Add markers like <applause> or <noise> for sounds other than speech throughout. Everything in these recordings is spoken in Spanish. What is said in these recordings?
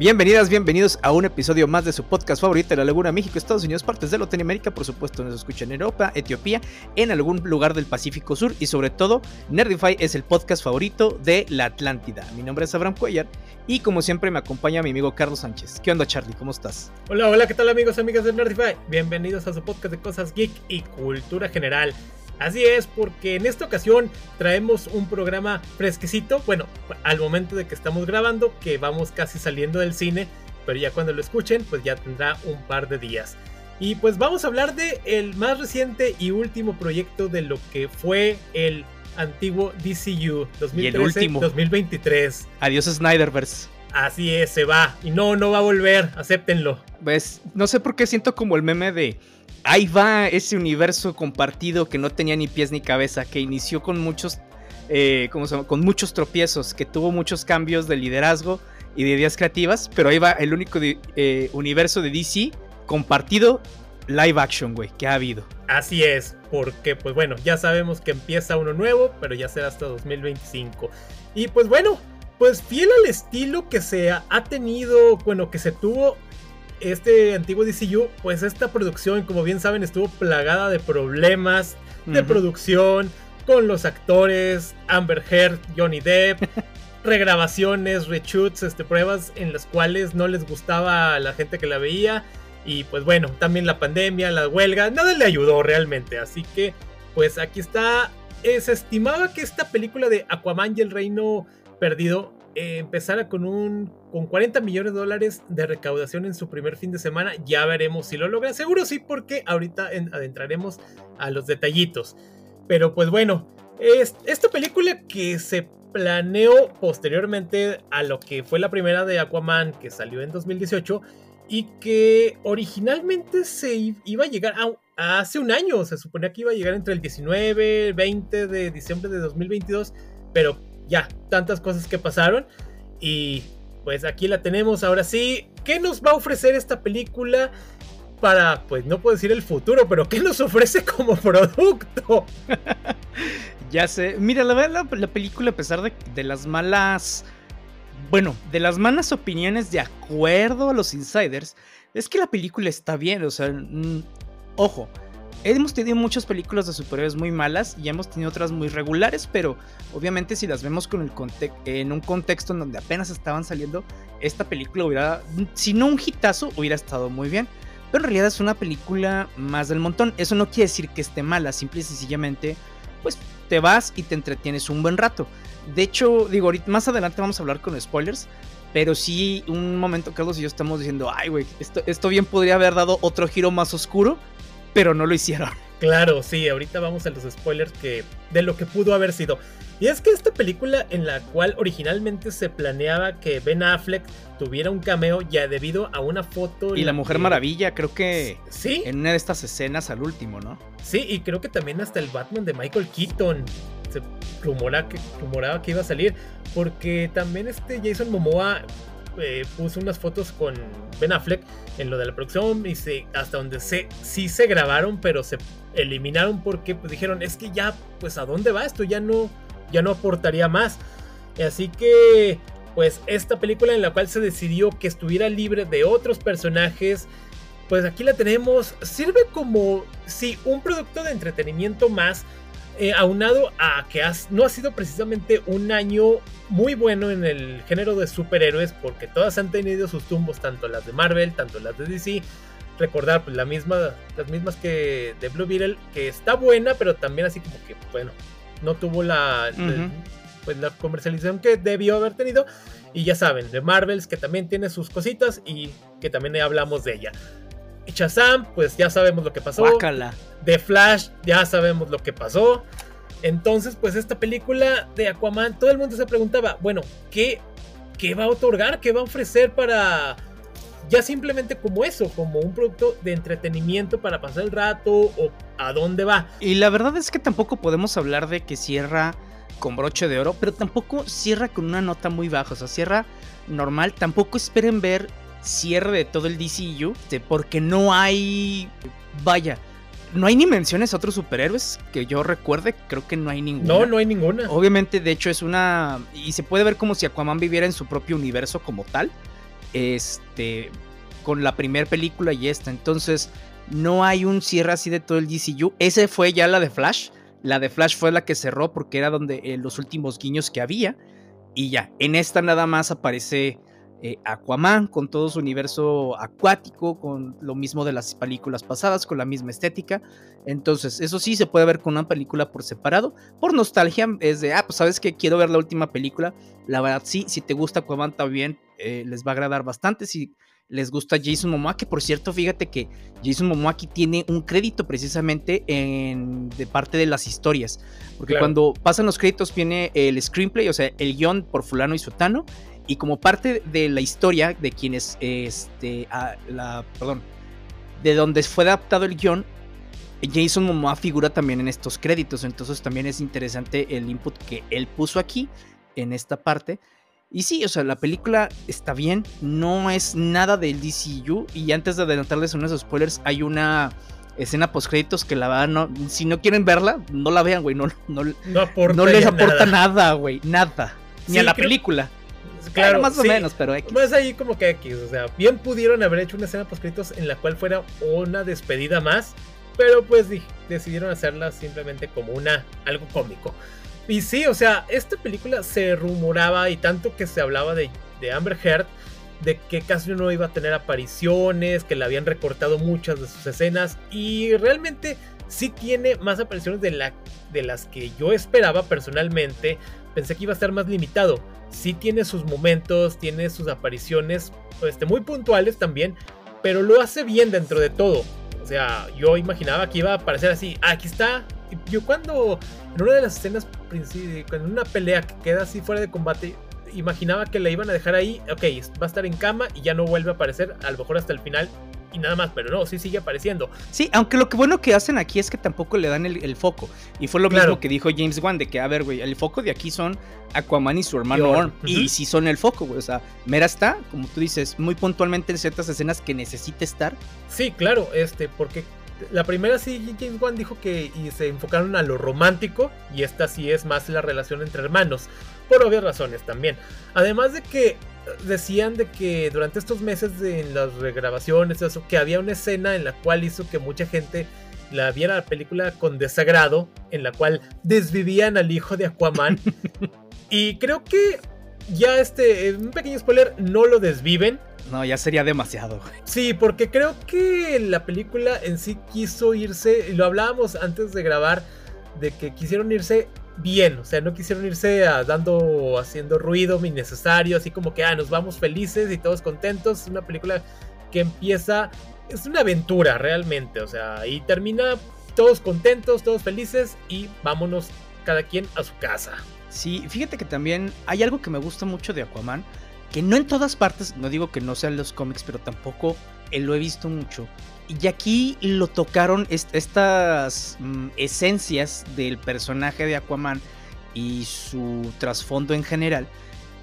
Bienvenidas, bienvenidos a un episodio más de su podcast favorito de la Laguna México, Estados Unidos, partes de Latinoamérica, por supuesto nos escuchan en Europa, Etiopía, en algún lugar del Pacífico Sur y sobre todo Nerdify es el podcast favorito de la Atlántida. Mi nombre es Abraham Cuellar y como siempre me acompaña mi amigo Carlos Sánchez. ¿Qué onda Charlie? ¿Cómo estás? Hola, hola, ¿qué tal amigos y amigas de Nerdify? Bienvenidos a su podcast de cosas geek y cultura general. Así es, porque en esta ocasión traemos un programa fresquecito, bueno, al momento de que estamos grabando, que vamos casi saliendo del cine, pero ya cuando lo escuchen, pues ya tendrá un par de días. Y pues vamos a hablar de el más reciente y último proyecto de lo que fue el antiguo DCU 2013-2023. Adiós Snyderverse. Así es, se va. Y no, no va a volver, acéptenlo. Pues no sé por qué siento como el meme de ahí va ese universo compartido que no tenía ni pies ni cabeza, que inició con muchos, eh, con muchos tropiezos, que tuvo muchos cambios de liderazgo y de ideas creativas, pero ahí va el único eh, universo de DC compartido live action, güey, que ha habido. Así es, porque pues bueno, ya sabemos que empieza uno nuevo, pero ya será hasta 2025. Y pues bueno, pues fiel al estilo que se ha tenido, bueno, que se tuvo este antiguo DCU, pues esta producción, como bien saben, estuvo plagada de problemas de producción con los actores, Amber Heard, Johnny Depp, <laughs> regrabaciones, reshoots, este, pruebas en las cuales no les gustaba a la gente que la veía. Y pues bueno, también la pandemia, la huelga, nada le ayudó realmente. Así que, pues aquí está. Se estimaba que esta película de Aquaman y el Reino Perdido eh, empezara con un con 40 millones de dólares de recaudación en su primer fin de semana. Ya veremos si lo logra. Seguro sí, porque ahorita adentraremos a los detallitos. Pero pues bueno, es, esta película que se planeó posteriormente a lo que fue la primera de Aquaman que salió en 2018 y que originalmente se iba a llegar a, hace un año. Se suponía que iba a llegar entre el 19 20 de diciembre de 2022, pero ya, tantas cosas que pasaron. Y pues aquí la tenemos ahora sí. ¿Qué nos va a ofrecer esta película? Para, pues no puedo decir el futuro, pero ¿qué nos ofrece como producto? <laughs> ya sé. Mira, la verdad, la, película, a pesar de, de las malas. Bueno, de las malas opiniones de acuerdo a los insiders, es que la película está bien. O sea, ojo, hemos tenido muchas películas de superhéroes muy malas y hemos tenido otras muy regulares, pero obviamente si las vemos con el en un contexto en donde apenas estaban saliendo, esta película hubiera, si no un hitazo, hubiera estado muy bien. Pero en realidad es una película más del montón. Eso no quiere decir que esté mala, simple y sencillamente, pues te vas y te entretienes un buen rato. De hecho, digo, ahorita más adelante vamos a hablar con spoilers. Pero sí, un momento Carlos y yo estamos diciendo, ay, güey, esto, esto bien podría haber dado otro giro más oscuro pero no lo hicieron. <laughs> Claro, sí, ahorita vamos a los spoilers que de lo que pudo haber sido. Y es que esta película en la cual originalmente se planeaba que Ben Affleck tuviera un cameo ya debido a una foto. Y la Mujer Maravilla, creo que. Sí. En una de estas escenas al último, ¿no? Sí, y creo que también hasta el Batman de Michael Keaton se rumora que, rumoraba que iba a salir. Porque también este Jason Momoa eh, puso unas fotos con Ben Affleck en lo de la producción y se, hasta donde sé, sí se grabaron, pero se eliminaron porque pues, dijeron, es que ya, pues a dónde va esto, ya no, ya no aportaría más. Así que, pues esta película en la cual se decidió que estuviera libre de otros personajes, pues aquí la tenemos, sirve como, sí, un producto de entretenimiento más eh, aunado a que no ha sido precisamente un año muy bueno en el género de superhéroes, porque todas han tenido sus tumbos, tanto las de Marvel, tanto las de DC. Recordar pues, la misma, las mismas que de Blue Beetle, que está buena, pero también así como que, bueno, no tuvo la, pues, la comercialización que debió haber tenido. Y ya saben, de Marvels, que también tiene sus cositas y que también hablamos de ella. Y Shazam, pues ya sabemos lo que pasó. De Flash, ya sabemos lo que pasó. Entonces, pues esta película de Aquaman, todo el mundo se preguntaba, bueno, ¿qué, qué va a otorgar? ¿Qué va a ofrecer para... Ya simplemente como eso, como un producto de entretenimiento para pasar el rato o a dónde va. Y la verdad es que tampoco podemos hablar de que cierra con broche de oro, pero tampoco cierra con una nota muy baja, o sea, cierra normal. Tampoco esperen ver cierre de todo el DCU, porque no hay, vaya, no hay ni menciones a otros superhéroes que yo recuerde, creo que no hay ninguna. No, no hay ninguna. Obviamente, de hecho, es una. Y se puede ver como si Aquaman viviera en su propio universo como tal. este, con la primera película y esta. Entonces, no hay un cierre así de todo el DCU. Ese fue ya la de Flash. La de Flash fue la que cerró porque era donde eh, los últimos guiños que había. Y ya, en esta nada más aparece eh, Aquaman con todo su universo acuático, con lo mismo de las películas pasadas, con la misma estética. Entonces, eso sí se puede ver con una película por separado. Por nostalgia, es de, ah, pues sabes que quiero ver la última película. La verdad, sí, si te gusta Aquaman también, eh, les va a agradar bastante. Si les gusta Jason Momoa, que por cierto, fíjate que Jason Momoa aquí tiene un crédito precisamente en, de parte de las historias. Porque cuando pasan los créditos viene el screenplay, o sea, el guion por fulano y sotano. Y como parte de la historia de quienes, este, la, perdón, de donde fue adaptado el guion, Jason Momoa figura también en estos créditos. Entonces también es interesante el input que él puso aquí, en esta parte. Y sí, o sea, la película está bien, no es nada del DCU. Y antes de adelantarles unos spoilers, hay una escena post créditos que la van, no, si no quieren verla, no la vean, güey, no, no, no, les aporta nada, güey, nada, ni a la película. Claro, más o menos, pero X. Más ahí como que X, o sea, bien pudieron haber hecho una escena post créditos en la cual fuera una despedida más, pero pues decidieron hacerla simplemente como una algo cómico. Y sí, o sea, esta película se rumoraba y tanto que se hablaba de, Amber Heard, de que casi no iba a tener apariciones, que le habían recortado muchas de sus escenas y realmente sí tiene más apariciones de, la, de las que yo esperaba personalmente. Pensé que iba a estar más limitado. Sí tiene sus momentos, tiene sus apariciones este, muy puntuales también, pero lo hace bien dentro de todo. O sea, yo imaginaba que iba a aparecer así, ah, aquí está. Yo cuando en una de las escenas, en una pelea que queda así fuera de combate, imaginaba que la iban a dejar ahí, ok, va a estar en cama y ya no vuelve a aparecer, a lo mejor hasta el final y nada más, pero no, sí sigue apareciendo. Sí, aunque lo que bueno que hacen aquí es que tampoco le dan el, foco. Y fue lo mismo que dijo James Wan, de que, a ver, güey, el foco de aquí son Aquaman y su hermano Orm. Y sí son el foco, güey. O sea, Mera está, como tú dices, muy puntualmente en ciertas escenas que necesita estar. Sí, claro, este, porque la primera sí, James Wan dijo que y se enfocaron a lo romántico y esta sí es más la relación entre hermanos, por obvias razones también. Además de que decían de que durante estos meses de las regrabaciones, eso, que había una escena en la cual hizo que mucha gente la viera la película con desagrado, en la cual desvivían al hijo de Aquaman. <laughs> y creo que ya este, un pequeño spoiler, no lo desviven no, ya sería demasiado. Sí, porque creo que la película en sí quiso irse, y lo hablábamos antes de grabar, de que quisieron irse bien, o sea, no quisieron irse a, dando, haciendo ruido innecesario, así como que, ah, nos vamos felices y todos contentos. Es una película que empieza, es una aventura realmente, o sea, y termina todos contentos, todos felices y vámonos cada quien a su casa. Sí, fíjate que también hay algo que me gusta mucho de Aquaman que no en todas partes, no digo que no sean los cómics, pero tampoco eh, lo he visto mucho. Y aquí lo tocaron estas mm, esencias del personaje de Aquaman y su trasfondo en general,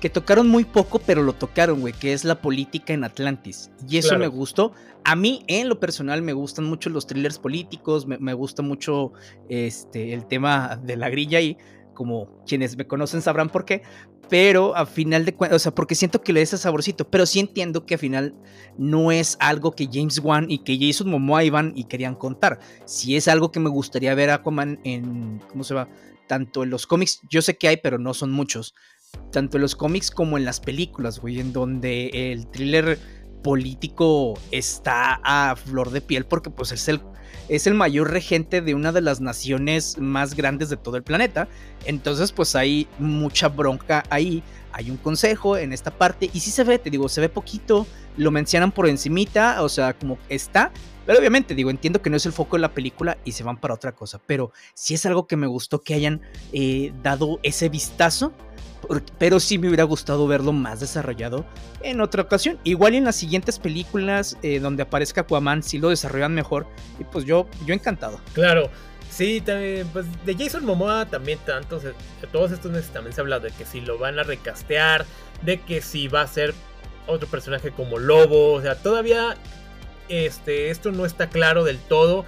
que tocaron muy poco, pero lo tocaron, güey, que es la política en Atlantis. Y eso me gustó. A mí, en lo personal, me gustan mucho los thrillers políticos, me, me gusta mucho este, el tema de la grilla y como quienes me conocen sabrán por qué, pero a final de cuentas, o sea, porque siento que le da ese saborcito, pero sí entiendo que al final no es algo que James Wan y que Jason Momoa iban y querían contar. Si es algo que me gustaría ver a Aquaman en, ¿cómo se va? Tanto en los cómics, yo sé que hay, pero no son muchos. Tanto en los cómics como en las películas, güey, en donde el thriller político está a flor de piel porque pues es el es el mayor regente de una de las naciones más grandes de todo el planeta. Entonces, pues hay mucha bronca ahí. Hay un consejo en esta parte y sí se ve, te digo, se ve poquito, lo mencionan por encimita, o sea, como está, pero obviamente, digo, entiendo que no es el foco de la película y se van para otra cosa, pero sí es algo que me gustó que hayan eh, dado ese vistazo pero sí me hubiera gustado verlo más desarrollado en otra ocasión. Igual en las siguientes películas eh, donde aparezca Aquaman sí lo desarrollan mejor y pues yo, yo encantado. Claro, sí, también, pues de Jason Momoa también tantos, todos estos también se ha hablado de que si lo van a recastear, de que si va a ser otro personaje como Lobo, o sea, todavía este, esto no está claro del todo.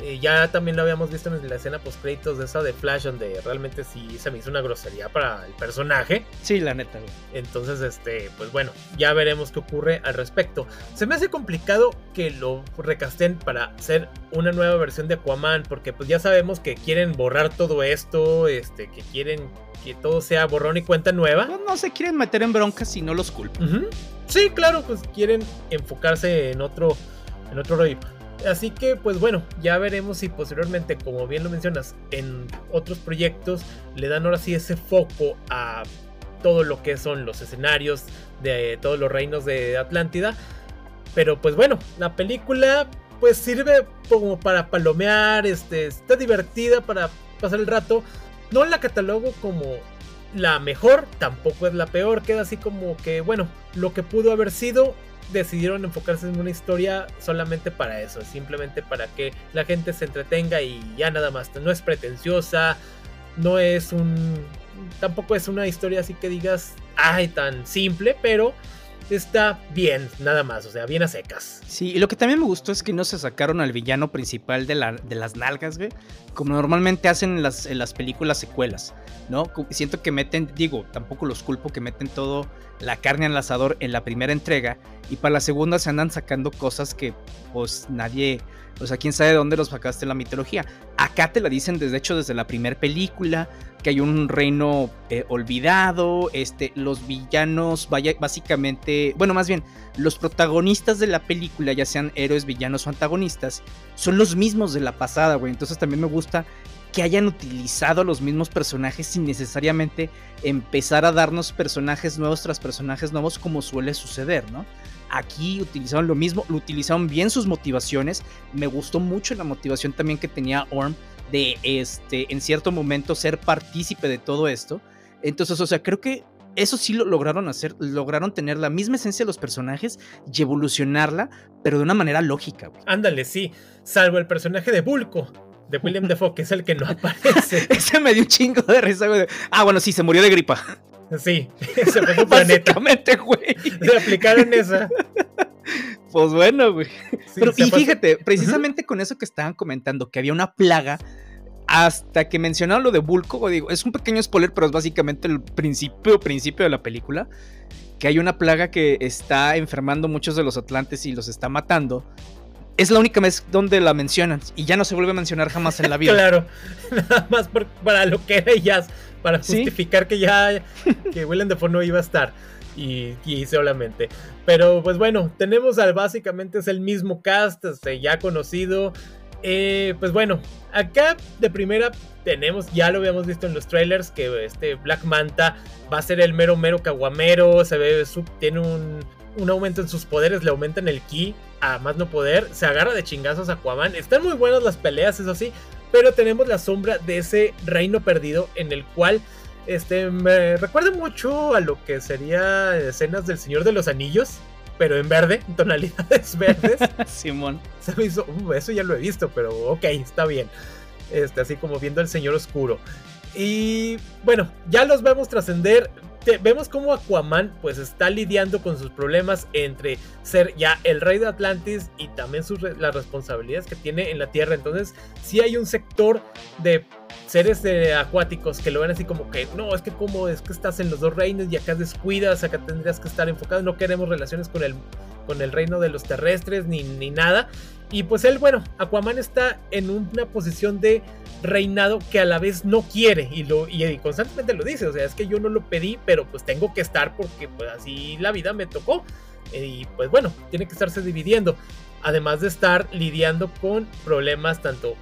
Eh, ya también lo habíamos visto en la escena post créditos de esa de Flash, donde realmente sí se me hizo una grosería para el personaje. Sí, la neta, güey. Entonces, este, pues bueno, ya veremos qué ocurre al respecto. Se me hace complicado que lo recasten para hacer una nueva versión de Aquaman, porque pues ya sabemos que quieren borrar todo esto, este, que quieren que todo sea borrón y cuenta nueva. Pues no se quieren meter en broncas si no los culpan. Sí, claro, pues quieren enfocarse en otro, en otro rollo. Así que, pues bueno, ya veremos si posteriormente, como bien lo mencionas, en otros proyectos le dan ahora sí ese foco a todo lo que son los escenarios de todos los reinos de Atlántida. Pero pues bueno, la película pues sirve como para palomear, este, está divertida para pasar el rato. No la catalogo como la mejor, tampoco es la peor, queda así como que, bueno, lo que pudo haber sido decidieron enfocarse en una historia solamente para eso, simplemente para que la gente se entretenga y ya nada más. No es pretenciosa, no es un. Tampoco es una historia así que digas, ay, tan simple, pero está bien, nada más, o sea, bien a secas. Sí, y lo que también me gustó es que no se sacaron al villano principal de, la, de las nalgas, güey, como normalmente hacen en las, las películas secuelas, ¿no? Siento que meten, digo, tampoco los culpo que meten todo la carne al asador en la primera entrega y para la segunda se andan sacando cosas que pues nadie, o sea, quién sabe de dónde los sacaste la mitología. Acá te la dicen desde hecho desde la primera película, que hay un reino eh, olvidado, este, los villanos, vaya, básicamente, bueno, más bien, los protagonistas de la película, ya sean héroes, villanos o antagonistas, son los mismos de la pasada, güey. Entonces también me gusta que hayan utilizado los mismos personajes sin necesariamente empezar a darnos personajes nuevos tras personajes nuevos como suele suceder, ¿no? Aquí utilizaron lo mismo, lo utilizaron bien sus motivaciones. Me gustó mucho la motivación también que tenía Orm de este en cierto momento ser partícipe de todo esto. Entonces, o sea, creo que eso sí lo lograron hacer, lograron tener la misma esencia de los personajes y evolucionarla, pero de una manera lógica. Ándale, sí, salvo el personaje de Bulko, de William <laughs> Defoe, que es el que no aparece. <laughs> Ese me dio un chingo de risa, güey. Ah, bueno, sí, se murió de gripa. Sí, <laughs> se fue su planeta. güey. Le aplicaron esa. Pues bueno, güey. Pero y fíjate, precisamente con eso que estaban comentando, que había una plaga, hasta que mencionaron lo de Bulko, digo, es un pequeño spoiler, pero es básicamente el principio, principio de la película, que hay una plaga que está enfermando muchos de los atlantes y los está matando es la única vez donde la mencionan y ya no se vuelve a mencionar jamás en la <laughs> vida. claro, <laughs> nada más para lo que era ya, para justificar que ya que Willem Dafoe no iba a estar y, y, solamente. Pero pues bueno, tenemos al básicamente es el mismo cast, este, ya conocido. Eh, pues bueno, acá de primera tenemos, ya lo habíamos visto en los trailers, que este Black Manta va a ser el mero mero caguamero, se ve, tiene un, un aumento en sus poderes, le aumentan el ki a más no poder, se agarra de chingazos a Aquaman. Están muy buenas las peleas, eso sí, pero tenemos la sombra de ese reino perdido en el cual este me recuerda mucho a lo que sería escenas del Señor de los Anillos, pero en verde, en tonalidades <laughs> verdes. <laughs> Simón. Se me hizo, uh, eso ya lo he visto, pero ok, está bien. Este, así como viendo al Señor Oscuro. Y bueno, ya los vemos trascender vemos cómo Aquaman pues está lidiando con sus problemas entre ser ya el rey de Atlantis y también sus, las responsabilidades que tiene en la Tierra. Entonces sí hay un sector de seres acuáticos que lo ven así como que no, es que como es que estás en los dos reinos y acá descuidas, acá tendrías que estar enfocado, no queremos relaciones con el, con el reino de los terrestres ni, ni nada. Y pues él, bueno, Aquaman está en una posición de reinado que a la vez no quiere y, lo, y, constantemente lo dice, o sea, es que yo no lo pedí, pero pues tengo que estar porque pues así la vida me tocó. Y pues bueno, tiene que estarse dividiendo, además de estar lidiando con problemas tanto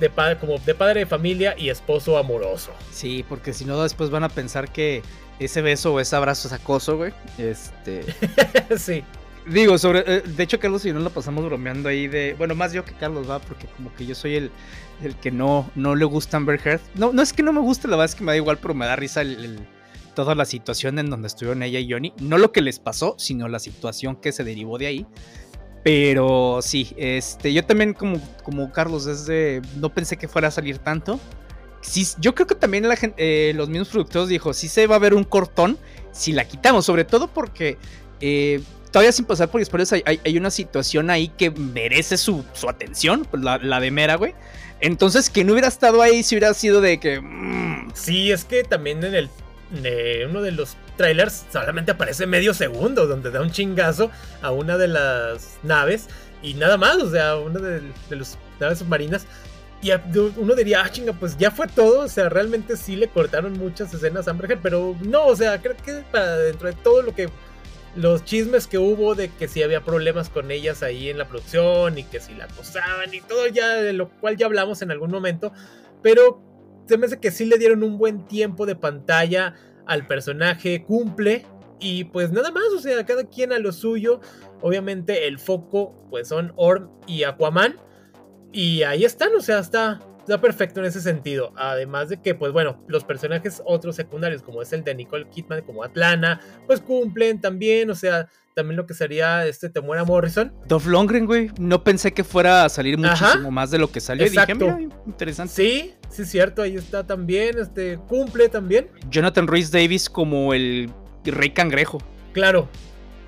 de padre como de padre de familia y esposo amoroso. Sí, porque si no después van a pensar que ese beso o ese abrazo es acoso, güey. Este. <laughs> sí. Digo, sobre. Eh, de hecho, Carlos y yo nos lo pasamos bromeando ahí de. Bueno, más yo que Carlos va, porque como que yo soy el, el que no, no le gusta Amber Heard. No, no es que no me guste, la verdad es que me da igual, pero me da risa toda la situación en donde estuvieron ella y Johnny. No lo que les pasó, sino la situación que se derivó de ahí. Pero sí, este, yo también como, como Carlos, desde no pensé que fuera a salir tanto. Sí, yo creo que también eh, los mismos productores dijo, sí se va a ver un cortón si la quitamos, sobre todo porque eh, todavía sin pasar por spoilers, hay, hay, una situación ahí que merece su, su atención, pues, la, la de Mera, güey. Entonces, que no hubiera estado ahí si hubiera sido de que. Mm. Sí, es que también en el. De uno de los trailers solamente aparece medio segundo, donde da un chingazo a una de las naves y nada más, o sea, una de, de las naves submarinas. Y uno diría, ah, chinga, pues ya fue todo. O sea, realmente sí le cortaron muchas escenas a Amber pero no, o sea, creo que para dentro de todo lo que los chismes que hubo de que si había problemas con ellas ahí en la producción y que si la acosaban y todo ya de lo cual ya hablamos en algún momento, pero se me hace que sí le dieron un buen tiempo de pantalla al personaje, cumple y pues nada más, o sea, cada quien a lo suyo. Obviamente el foco pues son Orm y Aquaman y ahí están, o sea, está está perfecto en ese sentido. Además de que, pues bueno, los personajes otros secundarios, como es el de Nicole Kidman, como Atlana, pues cumplen también, o sea, también lo que sería este Temuera Morrison. Dolph Longren, güey, no pensé que fuera a salir muchísimo más de lo que salió. Exacto. Dije, mira, interesante. Sí, sí, es cierto, ahí está también, este, cumple también. Jonathan Rhys Davis como el Rey Cangrejo. Claro.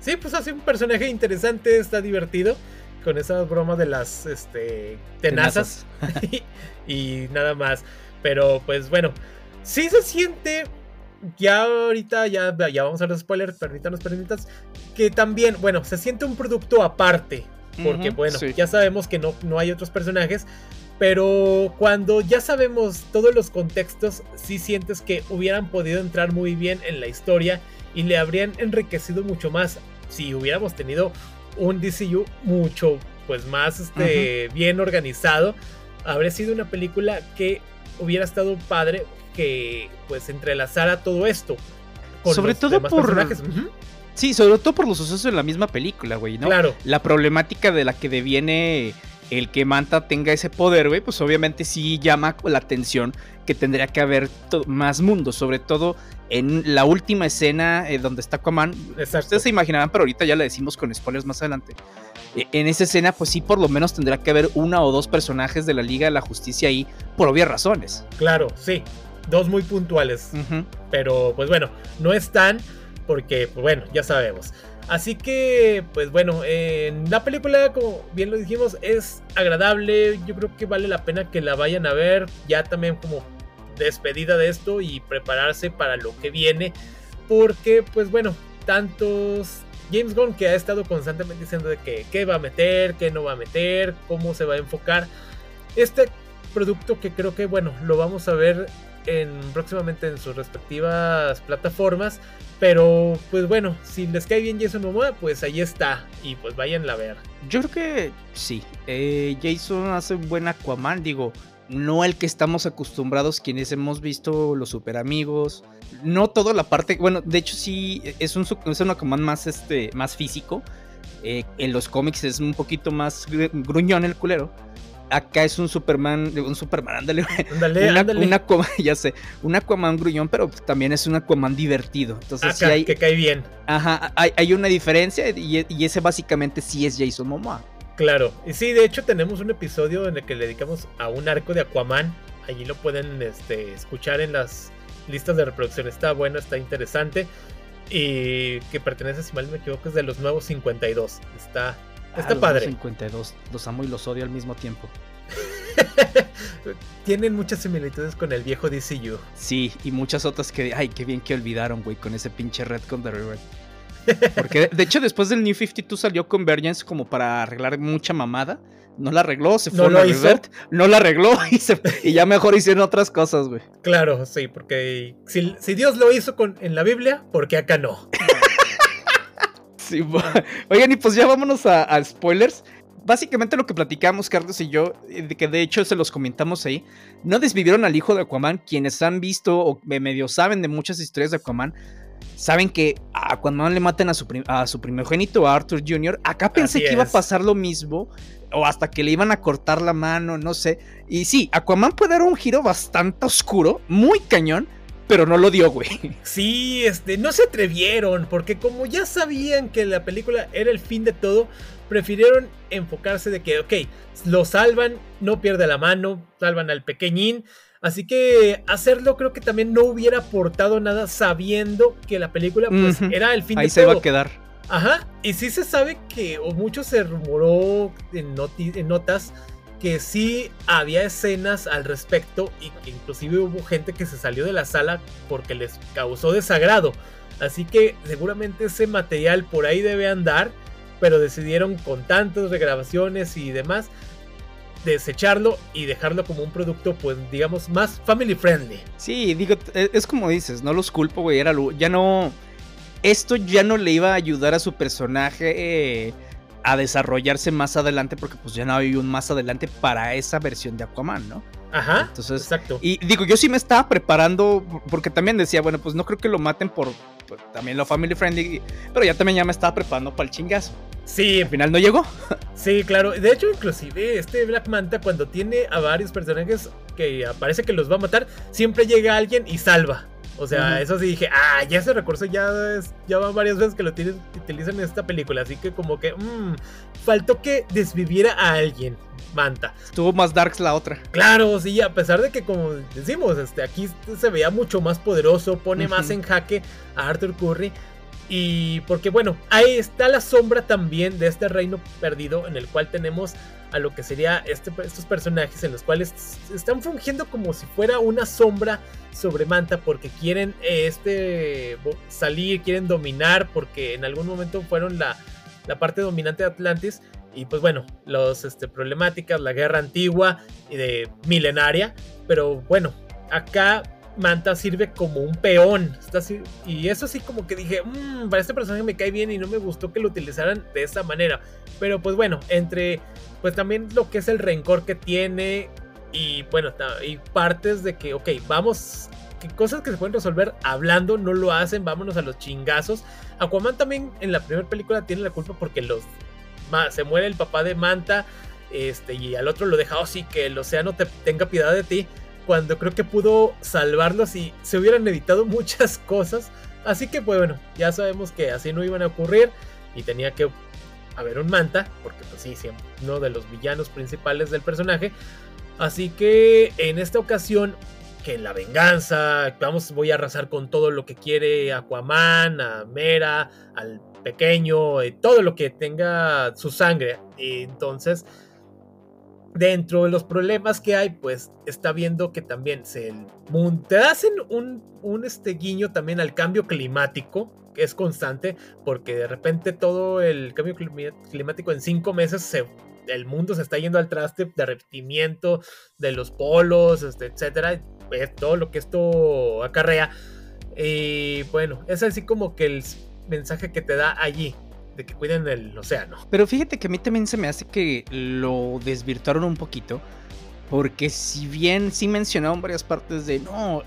Sí, pues hace un personaje interesante, está divertido con esas bromas de las este, tenazas, <laughs> y, nada más. Pero pues bueno, sí se siente, ya ahorita ya, ya vamos a los spoilers, permítanos, permítanos, que también, bueno, se siente un producto aparte, porque bueno, ya sabemos que no, no hay otros personajes, pero cuando ya sabemos todos los contextos, sí sientes que hubieran podido entrar muy bien en la historia y le habrían enriquecido mucho más si hubiéramos tenido un DCU mucho pues más este, bien organizado. Habría sido una película que hubiera estado padre que pues entrelazara todo esto. sobre todo por... Sí, sobre todo por los sucesos en la misma película, güey, ¿no? Claro. La problemática de la que deviene el que Manta tenga ese poder, güey, pues obviamente sí llama la atención que tendría que haber más mundos, sobre todo en la última escena eh, donde está Aquaman. Ustedes se imaginarán, pero ahorita ya le decimos con spoilers más adelante. E, en esa escena, pues sí, por lo menos tendrá que haber una o dos personajes de la Liga de la Justicia ahí, por obvias razones. Claro, sí. Dos muy puntuales. Pero, pues bueno, no están porque, pues bueno, ya sabemos. Así que, pues bueno, en la película, como bien lo dijimos, es agradable. Yo creo que vale la pena que la vayan a ver. Ya también como despedida de esto y prepararse para lo que viene. Porque, pues bueno, tantos James Gunn que ha estado constantemente diciendo de que qué va a meter, qué no va a meter, cómo se va a enfocar. Este producto que creo que, bueno, lo vamos a ver en, próximamente en sus respectivas plataformas. Pero, pues bueno, si les cae bien Jason Momoa, pues ahí está. Y pues vayan a ver. Yo creo que sí. Eh, Jason hace un buen Aquaman, digo no el que estamos acostumbrados quienes hemos visto los super amigos. No toda la parte, bueno, de hecho sí es un, es un Aquaman más, este, más físico. Eh, en los cómics es un poquito más gruñón el culero. Acá es un Superman, un Superman, ándale, un Aquaman, <laughs> ya sé, un Aquaman gruñón, pero también es un Aquaman divertido. Entonces sí hay, que cae bien. Ajá, hay, una diferencia y, y, ese básicamente sí es Jason Momoa. Claro, y sí, de hecho tenemos un episodio en el que le dedicamos a un arco de Aquaman. Allí lo pueden este, escuchar en las listas de reproducción. Está bueno, está interesante. Y que pertenece, si mal no me equivoco, es de los nuevos 52. Está, ah, está padre. 52, los amo y los odio al mismo tiempo. <laughs> Tienen muchas similitudes con el viejo DCU. Sí, y muchas otras que, ay, qué bien que olvidaron, güey, con ese pinche Red con The River. <laughs> Porque de hecho después del New 52 salió Convergence como para arreglar mucha mamada. No la arregló, se fue a Revert, no la arregló <laughs> y, ya mejor hicieron otras cosas, güey. Claro, sí, porque si, Dios lo hizo con, en la Biblia, ¿por qué acá no? Sí, <laughs> Oigan, y pues ya vámonos a, spoilers básicamente lo que platicamos Carlos y yo, eh, que de hecho se los comentamos ahí, no desvivieron al hijo de Aquaman, quienes han visto o medio saben de muchas historias de Aquaman, saben que cuando le maten a su, a su primogénito, a Arthur Jr., acá pensé que iba a pasar lo mismo, o hasta que le iban a cortar la mano, no sé. Y sí, Aquaman puede dar un giro bastante oscuro, muy cañón, pero no lo dio, güey. Sí, este, no se atrevieron, porque como ya sabían que la película era el fin de todo, prefirieron enfocarse de que, ok, lo salvan, no pierde la mano, salvan al pequeñín Así que hacerlo creo que también no hubiera aportado nada sabiendo que la película pues era el fin Ahí de se va a quedar. Ajá, y sí se sabe que, o mucho se rumoró en, en notas que sí había escenas al respecto y que inclusive hubo gente que se salió de la sala porque les causó desagrado. Así que seguramente ese material por ahí debe andar, pero decidieron con tantas regrabaciones y demás desecharlo y dejarlo como un producto, pues digamos, más family friendly. Sí, digo, e, es como dices, no los culpo, güey, era ya no... Esto ya no le iba a ayudar a su personaje a desarrollarse más adelante porque pues ya no había un más adelante para esa versión de Aquaman, ¿no? Ajá. Entonces, exacto. Y digo, yo sí me estaba preparando porque también decía, bueno, pues no creo que lo maten por pues, también lo family friendly, pero ya también ya me estaba preparando para el chingazo. Sí. Al final no llegó. Sí, claro. De hecho, inclusive este Black Manta cuando tiene a varios personajes que parece que los va a matar, siempre llega alguien y salva. O sea, eso sí dije, ah, ya ese recurso ya, es, ya van varias veces que lo tienen, utilizan en esta película. Así que como que, mmm, faltó que desviviera a alguien. Manta. Estuvo más darks la otra. Claro, sí, a pesar de que como decimos, este, aquí se veía mucho más poderoso, pone más en jaque a Arthur Curry. Y porque bueno, ahí está la sombra también de este reino perdido en el cual tenemos a lo que sería este, estos personajes en los cuales están fungiendo como si fuera una sombra sobre Manta porque quieren este salir, quieren dominar porque en algún momento fueron la, la parte dominante de Atlantis y pues bueno, las este, problemáticas, la guerra antigua y de milenaria, pero bueno, acá Manta sirve como un peón. y eso sí como que dije, mmm, para este personaje me cae bien y no me gustó que lo utilizaran de esa manera. Pero pues bueno, entre pues también lo que es el rencor que tiene y bueno, y partes de que, ok, vamos, cosas que se pueden resolver hablando no lo hacen, vámonos a los chingazos. Aquaman también en la primera película tiene la culpa porque los se muere el papá de Manta este, y al otro lo deja así oh, que el océano te tenga piedad de ti cuando creo que pudo salvarlos y se hubieran evitado <laughs> muchas cosas. Así que pues bueno, ya sabemos que así no iban a ocurrir y tenía que haber un manta, porque pues sí, uno de los villanos principales del personaje. Así que en esta ocasión, que la venganza, vamos, voy a arrasar con todo lo que quiere Aquaman, a Mera, al pequeño, eh, todo lo que tenga su sangre. Entonces, dentro de los problemas que hay, pues está viendo que también se te hacen un, un este guiño también al cambio climático, que es constante, porque de repente todo el cambio climático en cinco meses el mundo se está yendo al traste, derretimiento de los polos, este, etcétera, todo lo que esto acarrea. Y bueno, es así como que el mensaje que te da allí que cuiden el océano. Pero fíjate que a mí también se me hace que lo desvirtuaron un poquito. Porque si bien sí mencionaron varias partes de no.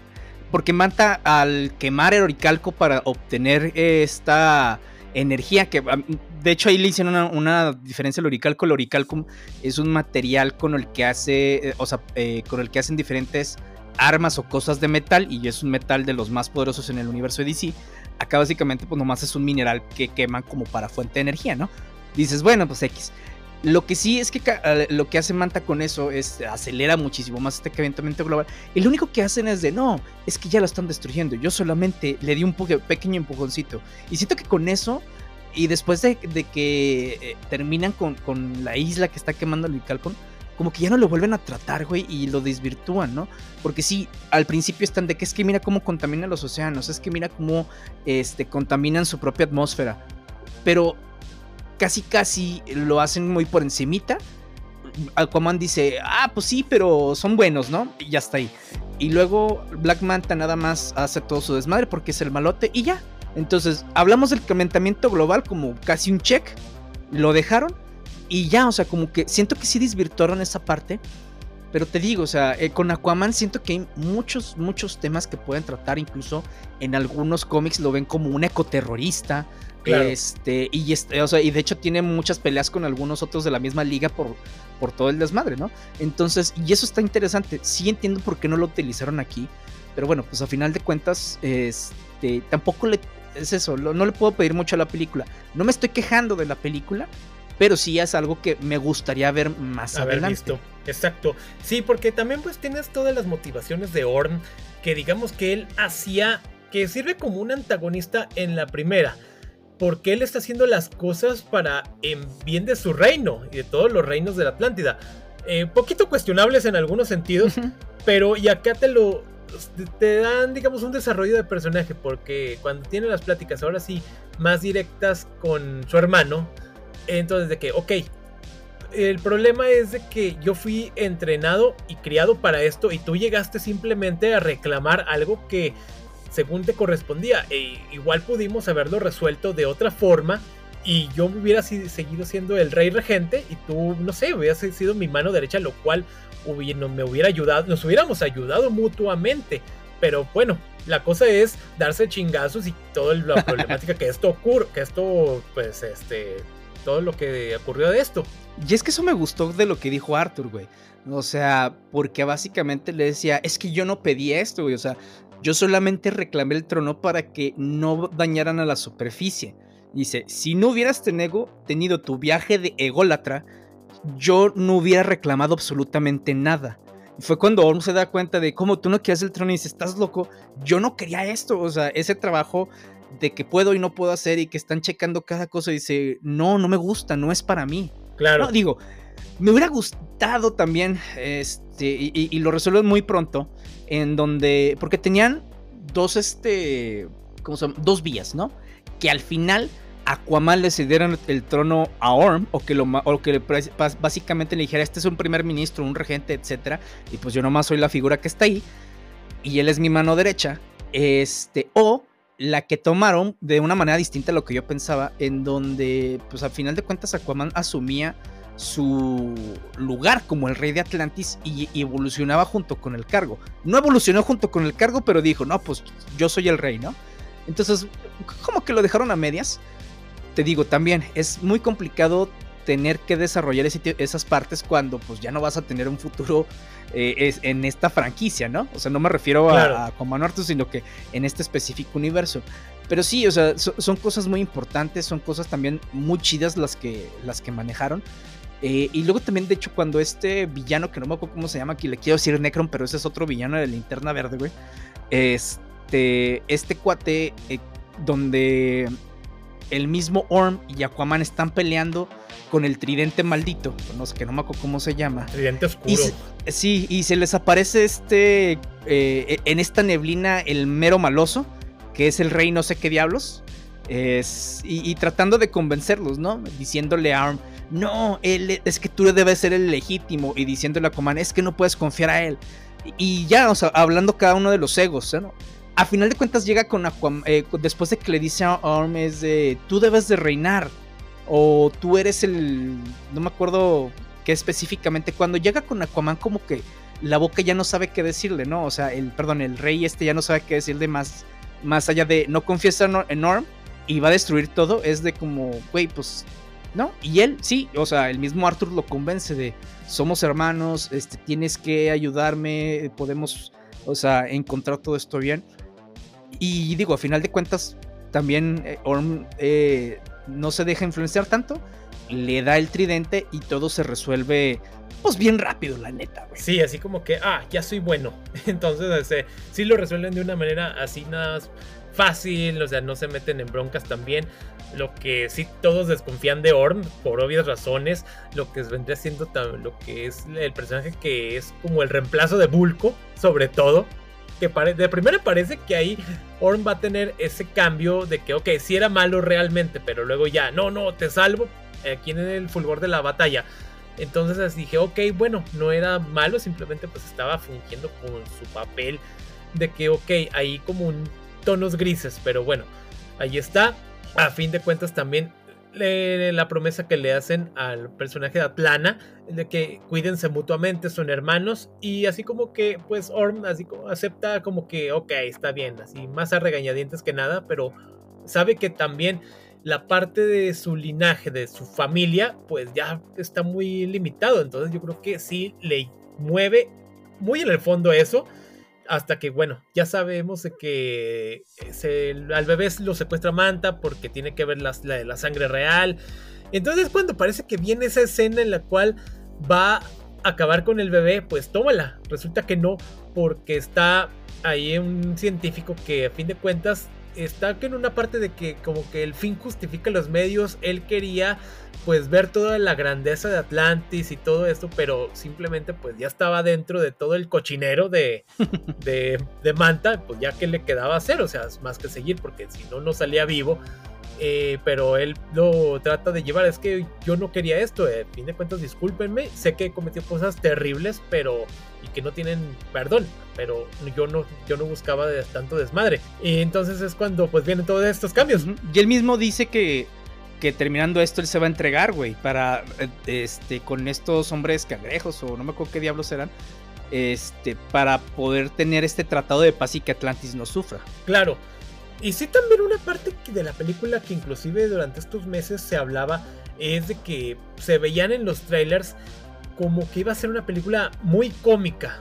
Porque Manta al quemar el oricalco para obtener esta energía que de hecho ahí le hicieron una, diferencia al oricalco. El oricalco es un material con el que hace, eh, o sea, eh, con el que hacen diferentes armas o cosas de metal y es un metal de los más poderosos en el universo de DC. Acá básicamente pues nomás es un mineral que queman como para fuente de energía, ¿no? Dices, bueno, pues X. Lo que sí es que eh, lo que hace Manta con eso es acelera muchísimo más este calentamiento global. Y lo único que hacen es de no, es que ya lo están destruyendo. Yo solamente le di un pequeño empujoncito. Y siento que con eso, y después de, que eh, terminan con, con, la isla que está quemando el Vicalcon, como que ya no lo vuelven a tratar, güey, y lo desvirtúan, ¿no? Porque sí, al principio están de que es que mira cómo contaminan los océanos, es que mira cómo este, contaminan su propia atmósfera. Pero casi casi lo hacen muy por encimita. Aquaman dice, ah, pues sí, pero son buenos, ¿no? Y ya está ahí. Y luego Black Manta nada más hace todo su desmadre porque es el malote y ya. Entonces, hablamos del calentamiento global como casi un check. Lo dejaron y ya, o sea, como que siento que sí desvirtuaron esa parte. Pero te digo, o sea, eh, con Aquaman siento que hay muchos, muchos temas que pueden tratar. Incluso en algunos cómics lo ven como un ecoterrorista. Este, y, este, o sea, y de hecho tiene muchas peleas con algunos otros de la misma liga por, por todo el desmadre, ¿no? Entonces, y eso está interesante. Sí entiendo por qué no lo utilizaron aquí. Pero bueno, pues a final de cuentas, este, tampoco le, es eso, no le puedo pedir mucho a la película. No me estoy quejando de la película, pero sí es algo que me gustaría ver más Haber adelante. Visto. Exacto. Sí, porque también pues tienes todas las motivaciones de Orn, que digamos que él hacía, que sirve como un antagonista en la primera. porque él está haciendo las cosas para en bien de su reino y de todos los reinos de la Atlántida. Eh, poquito cuestionables en algunos sentidos, pero y acá te lo te dan, digamos, un desarrollo de personaje, porque cuando tiene las pláticas ahora sí más directas con su hermano, entonces de que, ok, el problema es de que yo fui entrenado y criado para esto y tú llegaste simplemente a reclamar algo que según te correspondía. E igual pudimos haberlo resuelto de otra forma y yo hubiera seguido siendo el rey regente y tú, no sé, hubieras sido mi mano derecha, lo cual me hubiera ayudado, nos hubiéramos ayudado mutuamente. Pero bueno, la cosa es darse chingazos y toda la problemática que esto ocurre, que esto, pues, este, todo lo que ocurrió de esto. Y es que eso me gustó de lo que dijo Arthur, güey. O sea, porque básicamente le decía, es que yo no pedí esto, güey. O sea, yo solamente reclamé el trono para que no dañaran a la superficie. Dice, si no hubieras tenido, tu viaje de ególatra, yo no hubiera reclamado absolutamente nada. Y fue cuando Orm se da cuenta de cómo tú no quieres el trono y dice, estás loco, yo no quería esto. O sea, ese trabajo de que puedo y no puedo hacer y que están checando cada cosa y dice, no, no me gusta, no es para mí. Claro. No, digo, me hubiera gustado también, este, y, lo resuelven muy pronto, en donde, porque tenían dos, este, ¿cómo se llama? Dos vías, ¿no? Que al final Aquaman le cedieron el trono a Orm, o que, lo, o que básicamente le dijera, este es un primer ministro, un regente, etc. Y pues yo nomás soy la figura que está ahí, y él es mi mano derecha, este, o la que tomaron de una manera distinta a lo que yo pensaba, en donde, pues al final de cuentas, Aquaman asumía su lugar como el rey de Atlantis y, evolucionaba junto con el cargo. No evolucionó junto con el cargo, pero dijo, no, pues yo soy el rey, ¿no? Entonces, como que lo dejaron a medias. Te digo, también es muy complicado tener que desarrollar esas partes cuando pues ya no vas a tener un futuro eh, en esta franquicia, ¿no? O sea, no me refiero a, a sino que en este específico universo. Pero sí, o sea, son cosas muy importantes, son cosas también muy chidas las que, las que manejaron. Eh, y luego también, de hecho, cuando este villano, que no me acuerdo cómo se llama, aquí le quiero decir Necron, pero ese es otro villano de linterna verde, güey. Este, este cuate, eh, donde el mismo Orm y Aquaman están peleando con el tridente maldito, no sé, que no me acuerdo cómo se llama. Tridente oscuro. sí, y se les aparece este, eh, en esta neblina el mero maloso, que es el rey no sé qué diablos, es, y, tratando de convencerlos, ¿no? Diciéndole a Arm, no, él, es que tú debes ser el legítimo, y diciéndole a Aquaman, es que no puedes confiar a él. Y ya, o sea, hablando cada uno de los egos, ¿no? A final de cuentas llega con Aquaman, eh, después de que le dice a Arm es de, tú debes de reinar, o tú eres el. No me acuerdo qué específicamente. Cuando llega con Aquaman, como que la boca ya no sabe qué decirle, ¿no? O sea, el, perdón, el rey este ya no sabe qué decirle más, más allá de no confiesa en Norm y va a destruir todo. Es de como, güey, pues, ¿no? Y él, sí, o sea, el mismo Arthur lo convence de somos hermanos, este, tienes que ayudarme, podemos, o sea, encontrar todo esto bien. Y digo, a final de cuentas, también eh, Orm eh, no se deja influenciar tanto, le da el tridente y todo se resuelve pues bien rápido, la neta, güey. Sí, así como que, ah, ya soy bueno. <laughs> Entonces, este, sí lo resuelven de una manera así nada fácil, o sea, no se meten en broncas también. Lo que sí todos desconfían de Orm, por obvias razones, lo que vendría siendo lo que es el personaje que es como el reemplazo de Bulko, sobre todo que de primera parece que ahí Orm va a tener ese cambio de que, ok, si era malo realmente, pero luego ya, no, no, te salvo aquí en el fulgor de la batalla. Entonces dije, ok, bueno, no era malo, simplemente pues estaba fungiendo con su papel de que, ok, ahí como tonos grises, pero bueno, ahí está. A fin de cuentas también la promesa que le hacen al personaje de Atlana de que cuídense mutuamente, son hermanos y así como que pues Orm así como acepta como que ok, está bien, así más a regañadientes que nada, pero sabe que también la parte de su linaje, de su familia, pues ya está muy limitado, entonces yo creo que sí le mueve muy en el fondo eso hasta que, bueno, ya sabemos que al bebé lo secuestra Manta porque tiene que ver la, la, sangre real. Entonces cuando parece que viene esa escena en la cual va a acabar con el bebé, pues tómala. Resulta que no, porque está ahí un científico que a fin de cuentas está en una parte de que como que el fin justifica los medios, él quería pues ver toda la grandeza de Atlantis y todo esto, pero simplemente pues ya estaba dentro de todo el cochinero de, de, de Manta, pues ya que le quedaba hacer, o sea, más que seguir, porque si no, no salía vivo. Eh, pero él lo trata de llevar. Es que yo no quería esto. Eh. A fin de cuentas, discúlpenme. Sé que he cometido cosas terribles, pero. y que no tienen perdón. Pero yo no, yo no buscaba de tanto desmadre. Y entonces es cuando pues vienen todos estos cambios. Y él mismo dice que. Que terminando esto él se va a entregar, güey, para eh, este con estos hombres cangrejos o no me acuerdo qué diablos eran, este para poder tener este tratado de paz y que Atlantis no sufra. Claro, y sí también una parte de la película que inclusive durante estos meses se hablaba es de que se veían en los trailers como que iba a ser una película muy cómica.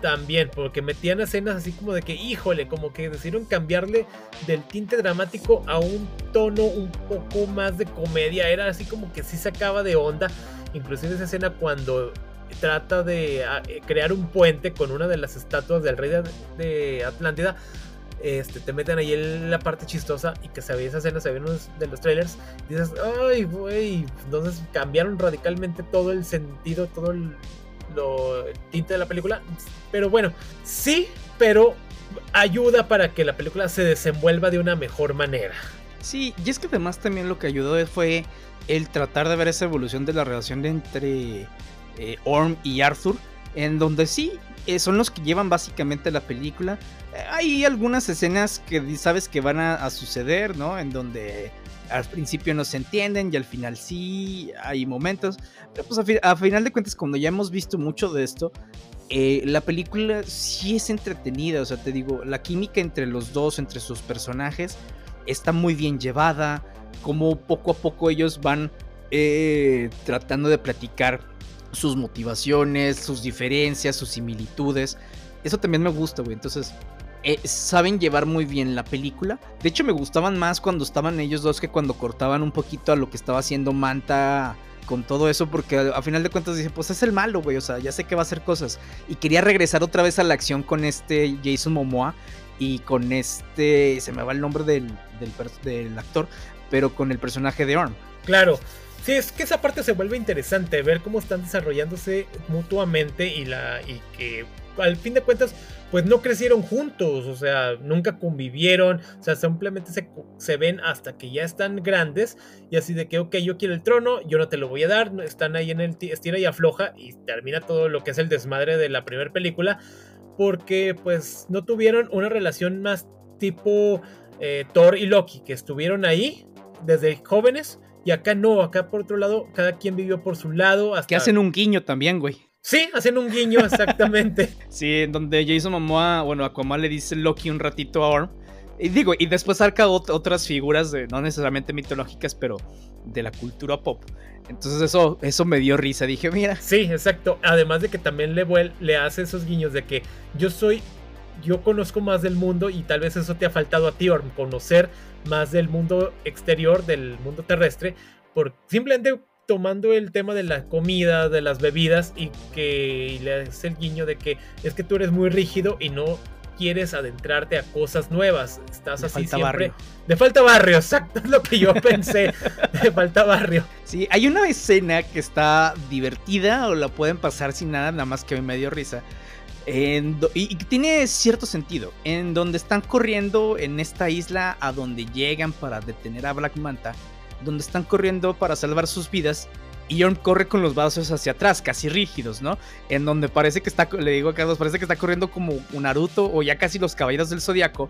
También, porque metían escenas así como de que, híjole, como que decidieron cambiarle del tinte dramático a un tono un poco más de comedia. Era así como que sí sacaba de onda. Inclusive esa escena cuando trata de ah, eh, crear un puente con una de las estatuas del rey de Atlántida este, te meten ahí en la parte chistosa y que se ve esa escena, se ven unos de los trailers, dices, ay, güey, entonces cambiaron radicalmente todo el sentido, todo el, tinte de la película, pero bueno, sí, pero ayuda para que la película se desenvuelva de una mejor manera. Sí, y es que además también lo que ayudó fue el tratar de ver esa evolución de la relación entre eh, Orm y Arthur, en donde sí, eh, son los que llevan básicamente la película. Eh, hay algunas escenas que sabes que van a, suceder, ¿no? En donde al principio no se entienden y al final sí, hay momentos. Pero pues a, final de cuentas, cuando ya hemos visto mucho de esto, eh, la película sí es entretenida. O sea, te digo, la química entre los dos, entre sus personajes, está muy bien llevada. Como poco a poco ellos van tratando de platicar sus motivaciones, sus diferencias, sus similitudes. Eso también me gusta, güey. Entonces, eh, saben llevar muy bien la película. De hecho, me gustaban más cuando estaban ellos dos que cuando cortaban un poquito a lo que estaba haciendo Manta con todo eso, porque a, final de cuentas dice, pues es el malo, güey, o sea, ya sé que va a hacer cosas. Y quería regresar otra vez a la acción con este Jason Momoa y con este, se me va el nombre del, del, del actor, pero con el personaje de Orm. Claro, Sí, es que esa parte se vuelve interesante, ver cómo están desarrollándose mutuamente y, la, y que al fin de cuentas pues no crecieron juntos, o sea, nunca convivieron, o sea, simplemente se, se, ven hasta que ya están grandes y así de que, ok, yo quiero el trono, yo no te lo voy a dar, están ahí en el estira y afloja y termina todo lo que es el desmadre de la primera película, porque pues no tuvieron una relación más tipo eh, Thor y Loki, que estuvieron ahí desde jóvenes y acá no, acá por otro lado, cada quien vivió por su lado. Que hacen un guiño también, güey. Sí, hacen un guiño, exactamente. <laughs> sí, en donde Jason Momoa, bueno, Aquaman le dice Loki un ratito a Orm. Y digo, y después arca otras figuras, de, no necesariamente mitológicas, pero de la cultura pop. Entonces eso, eso me dio risa. Dije, mira. Sí, exacto. Además de que también le, le hace esos guiños de que yo soy, yo conozco más del mundo y tal vez eso te ha faltado a ti, Orm, conocer más del mundo exterior, del mundo terrestre, por simplemente tomando el tema de la comida, de las bebidas y que le hace el guiño de que es que tú eres muy rígido y no quieres adentrarte a cosas nuevas. Estás así siempre. Barrio. De falta barrio, exacto, es lo que yo pensé. <laughs> de falta barrio. Sí, hay una escena que está divertida o la pueden pasar sin nada, nada más que me dio risa y, tiene cierto sentido. En donde están corriendo en esta isla a donde llegan para detener a Black Manta. Donde están corriendo para salvar sus vidas. Y Orm corre con los brazos hacia atrás, casi rígidos, ¿no? En donde parece que está, le digo a Carlos, parece que está corriendo como un Naruto o ya casi los caballeros del zodiaco.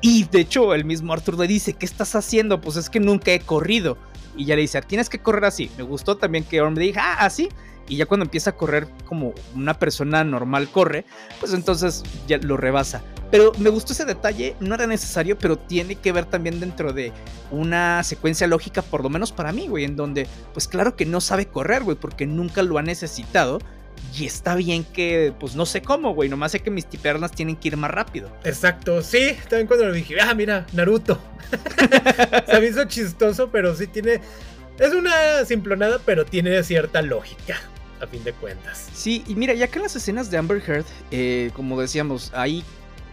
Y de hecho, el mismo Arthur le dice: ¿Qué estás haciendo? Pues es que nunca he corrido. Y ya le dice: Tienes que correr así. Me gustó también que Orm le diga: Ah, así y ya cuando empieza a correr como una persona normal corre, pues entonces ya lo rebasa. Pero me gustó ese detalle, no era necesario, pero tiene que ver también dentro de una secuencia lógica, por lo menos para mí, güey, en donde, pues claro que no sabe correr, güey, porque nunca lo ha necesitado. Y está bien que, pues no sé cómo, güey, nomás sé que mis tipernas tienen que ir más rápido. Exacto, sí, también cuando lo dije, ah, mira, Naruto. <laughs> Se me hizo chistoso, pero sí tiene... Es una simplonada, pero tiene cierta lógica a fin de cuentas. Sí, y mira, ya que las escenas de Amber Heard, eh, como decíamos, ahí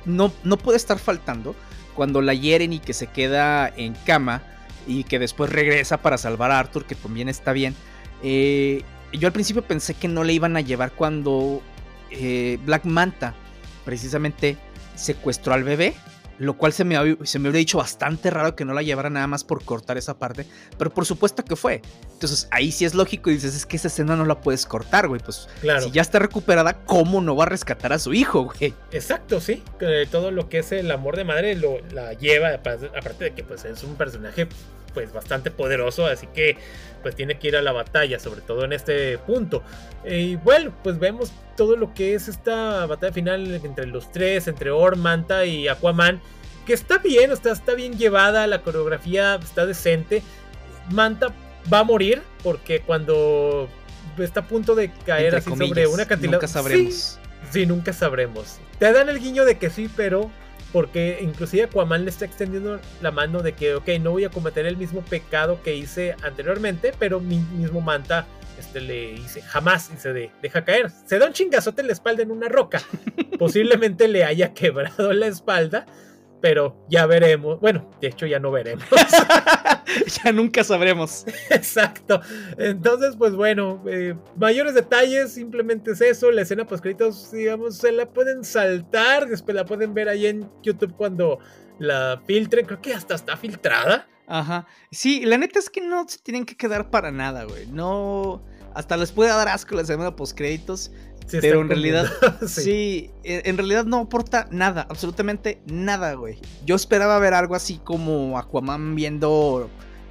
no, no puede estar faltando cuando la hieren y que se queda en cama y que después regresa para salvar a Arthur, que también está bien. Eh, yo al principio pensé que no le iban a llevar cuando eh, Black Manta precisamente secuestró al bebé lo cual se me, se me hubiera dicho bastante raro que no la llevara nada más por cortar esa parte, pero por supuesto que fue. Entonces ahí sí es lógico y dices, es que esa escena no la puedes cortar, güey. Pues claro. si ya está recuperada, ¿cómo no va a rescatar a su hijo, güey? Exacto, sí. todo lo que es el amor de madre lo, la lleva, aparte de que pues es un personaje pues bastante poderoso, así que pues tiene que ir a la batalla, sobre todo en este punto. y bueno, pues vemos todo lo que es esta batalla final entre los tres, entre Or, Manta y Aquaman, que está bien, está, está bien llevada, la coreografía está decente. Manta va a morir porque cuando está a punto de caer así sobre una cantidad... Nunca sabremos. sí, nunca sabremos. Te dan el guiño de que sí, pero porque inclusive Aquaman le está extendiendo la mano de que, ok, no voy a cometer el mismo pecado que hice anteriormente, pero mi mismo manta este, le hice jamás y se deja caer. Se da un chingazote en la espalda en una roca. <laughs> Posiblemente le haya quebrado la espalda pero ya veremos. Bueno, de hecho ya no veremos. <laughs> ya nunca sabremos. Exacto. Entonces, pues bueno, eh, mayores detalles, simplemente es eso. La escena post digamos, se la pueden saltar. Después la pueden ver ahí en YouTube cuando la filtren. Creo que hasta está filtrada. Ajá. Sí, la neta es que no se tienen que quedar para nada, güey. No. Hasta les puede dar asco la escena post créditos pero en realidad, <laughs> sí. en realidad no aporta nada, absolutamente nada, güey. Yo esperaba ver algo así como Aquaman viendo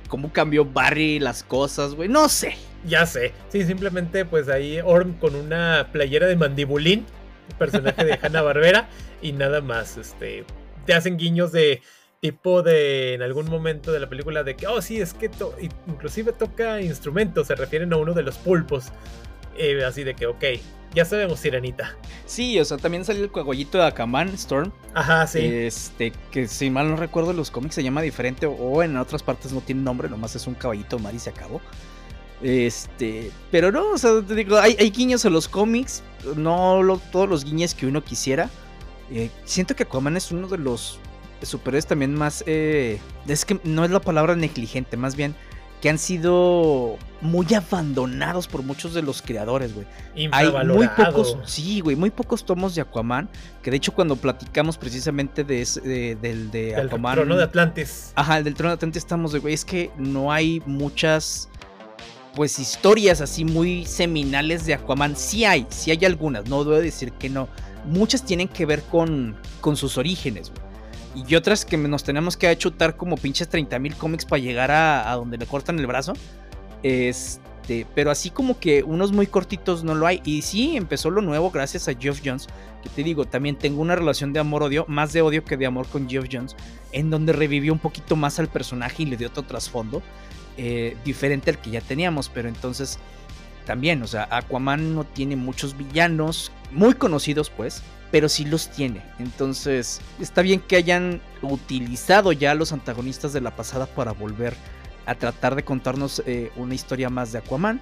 cómo cambió Barry las cosas, güey. No sé. Ya sé. Sí, simplemente pues ahí Orm con una playera de mandibulín, personaje de <laughs> Hanna Barbera, y nada más. Este, te hacen guiños de tipo de en algún momento de la película de que, oh sí, es que inclusive toca instrumentos, se refieren a uno de los pulpos. Eh, así de que, ok, ya sabemos, Sirenita. Sí, o sea, también salió el coagollito de Akaman, Storm. Ajá, sí. Este, que si mal no recuerdo, los cómics se llama diferente o en otras partes no tiene nombre, nomás es un caballito mar y se acabó. Este, pero no, o sea, te digo, hay, guiños a los cómics, no todos los guiños que uno quisiera. Eh, siento que Aquaman es uno de los superhéroes también más. Eh, es que no es la palabra negligente, más bien que han sido muy abandonados por muchos de los creadores, güey. Hay muy pocos, sí, güey, muy pocos tomos de Aquaman, que de hecho cuando platicamos precisamente de, del de Aquaman... El trono de Atlantis. Ajá, el del trono de Atlantis estamos de, güey, es que no hay muchas, pues, historias así muy seminales de Aquaman. Sí hay, sí hay algunas, no debo decir que no. Muchas tienen que ver con, con sus orígenes, güey y otras que nos tenemos que chutar como pinches 30.000 cómics para llegar a, donde le cortan el brazo. Este, pero así como que unos muy cortitos no lo hay. Y sí, empezó lo nuevo gracias a Geoff Jones. Que te digo, también tengo una relación de amor-odio, más de odio que de amor con Geoff Jones. En donde revivió un poquito más al personaje y le dio otro trasfondo. Eh, diferente al que ya teníamos. Pero entonces, también, o sea, Aquaman no tiene muchos villanos muy conocidos, pues pero sí los tiene. Entonces, está bien que hayan utilizado ya a los antagonistas de la pasada para volver a tratar de contarnos eh, una historia más de Aquaman.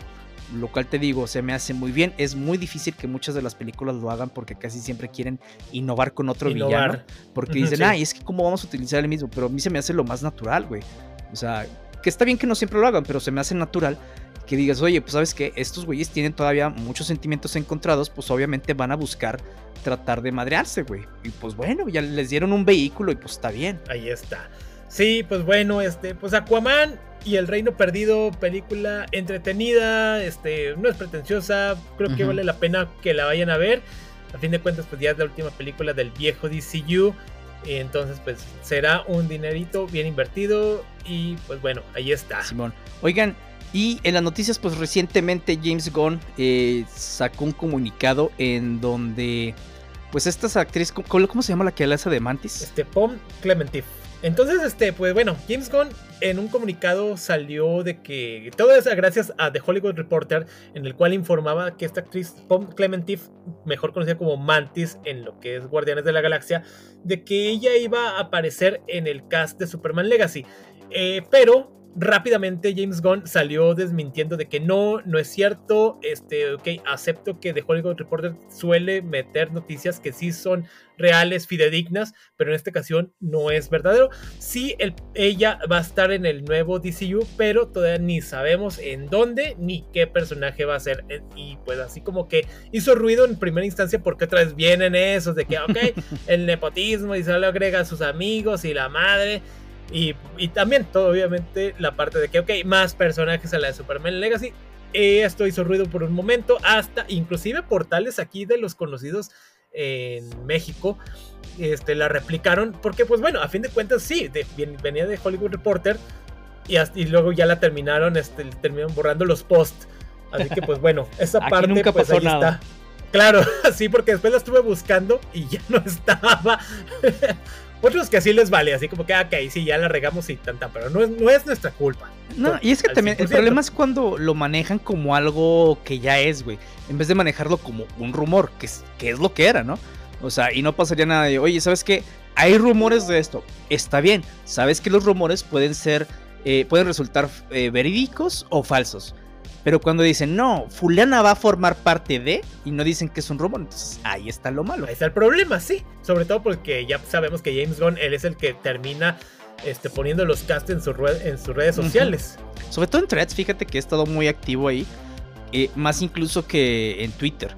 Lo cual te digo, se me hace muy bien. Es muy difícil que muchas de las películas lo hagan porque casi siempre quieren innovar con otro villano. Porque dicen, ay, es que cómo vamos a utilizar el mismo. Pero a mí se me hace lo más natural, güey. O sea, que está bien que no siempre lo hagan, pero se me hace natural que digas, oye, pues sabes que estos güeyes tienen todavía muchos sentimientos encontrados, pues obviamente van a buscar tratar de madrearse, güey. Y pues bueno, ya les dieron un vehículo y pues está bien. Ahí está. Sí, pues bueno, este, pues Aquaman y El Reino Perdido, película entretenida, este, no es pretenciosa, creo que vale la pena que la vayan a ver. A fin de cuentas, pues ya es la última película del viejo DCU. Y entonces, pues será un dinerito bien invertido. Y pues bueno, ahí está. Simón. Oigan, y en las noticias, pues recientemente James Gunn eh, sacó un comunicado en donde, pues estas actrices, ¿cómo, se llama la que hace de Mantis? Este, Pom Clementif. Entonces, este, pues bueno, James Gunn en un comunicado salió de que todo eso gracias a The Hollywood Reporter, en el cual informaba que esta actriz Pom Clementif, mejor conocida como Mantis en lo que es Guardianes de la Galaxia, de que ella iba a aparecer en el cast de Superman Legacy. Eh, pero rápidamente James Gunn salió desmintiendo de que no, no es cierto, este, ok, acepto que The Hollywood Reporter suele meter noticias que sí son reales, fidedignas, pero en esta ocasión no es verdadero. Sí, ella va a estar en el nuevo DCU, pero todavía ni sabemos en dónde ni qué personaje va a ser. Eh, y pues así como que hizo ruido en primera instancia porque otra vez vienen esos de que, ok, <laughs> el nepotismo y se le agrega a sus amigos y la madre. Y, también, todo, obviamente, la parte de que, ok, más personajes a la de Superman Legacy. Esto hizo ruido por un momento, hasta inclusive portales aquí de los conocidos en México este, la replicaron, porque pues bueno, a fin de cuentas sí, venía de Hollywood Reporter y, y luego ya la terminaron, este, terminaron borrando los posts. Así que pues bueno, <laughs> esa parte nunca pues ahí está. Claro, <laughs> sí, porque después la estuve buscando y ya no estaba. <laughs> Otros que así les vale, así como que, ah, ok, sí, ya la regamos y tanta, pero no es, no es nuestra culpa. No, y es que también el problema es cuando lo manejan como algo que ya es, güey, en vez de manejarlo como un rumor, que es, que es lo que era, ¿no? O sea, y no pasaría nada de, oye, ¿sabes qué? Hay rumores de esto. Está bien, sabes que los rumores pueden ser, eh, pueden resultar eh, verídicos o falsos. Pero cuando dicen, no, fulana va a formar parte de, y no dicen que es un rumor, entonces ahí está lo malo. Ahí está el problema, sí. Sobre todo porque ya sabemos que James Gunn, él es el que termina este, poniendo los cast en, su en sus redes sociales. Sobre todo en threads, fíjate que he estado muy activo ahí, eh, más incluso que en Twitter.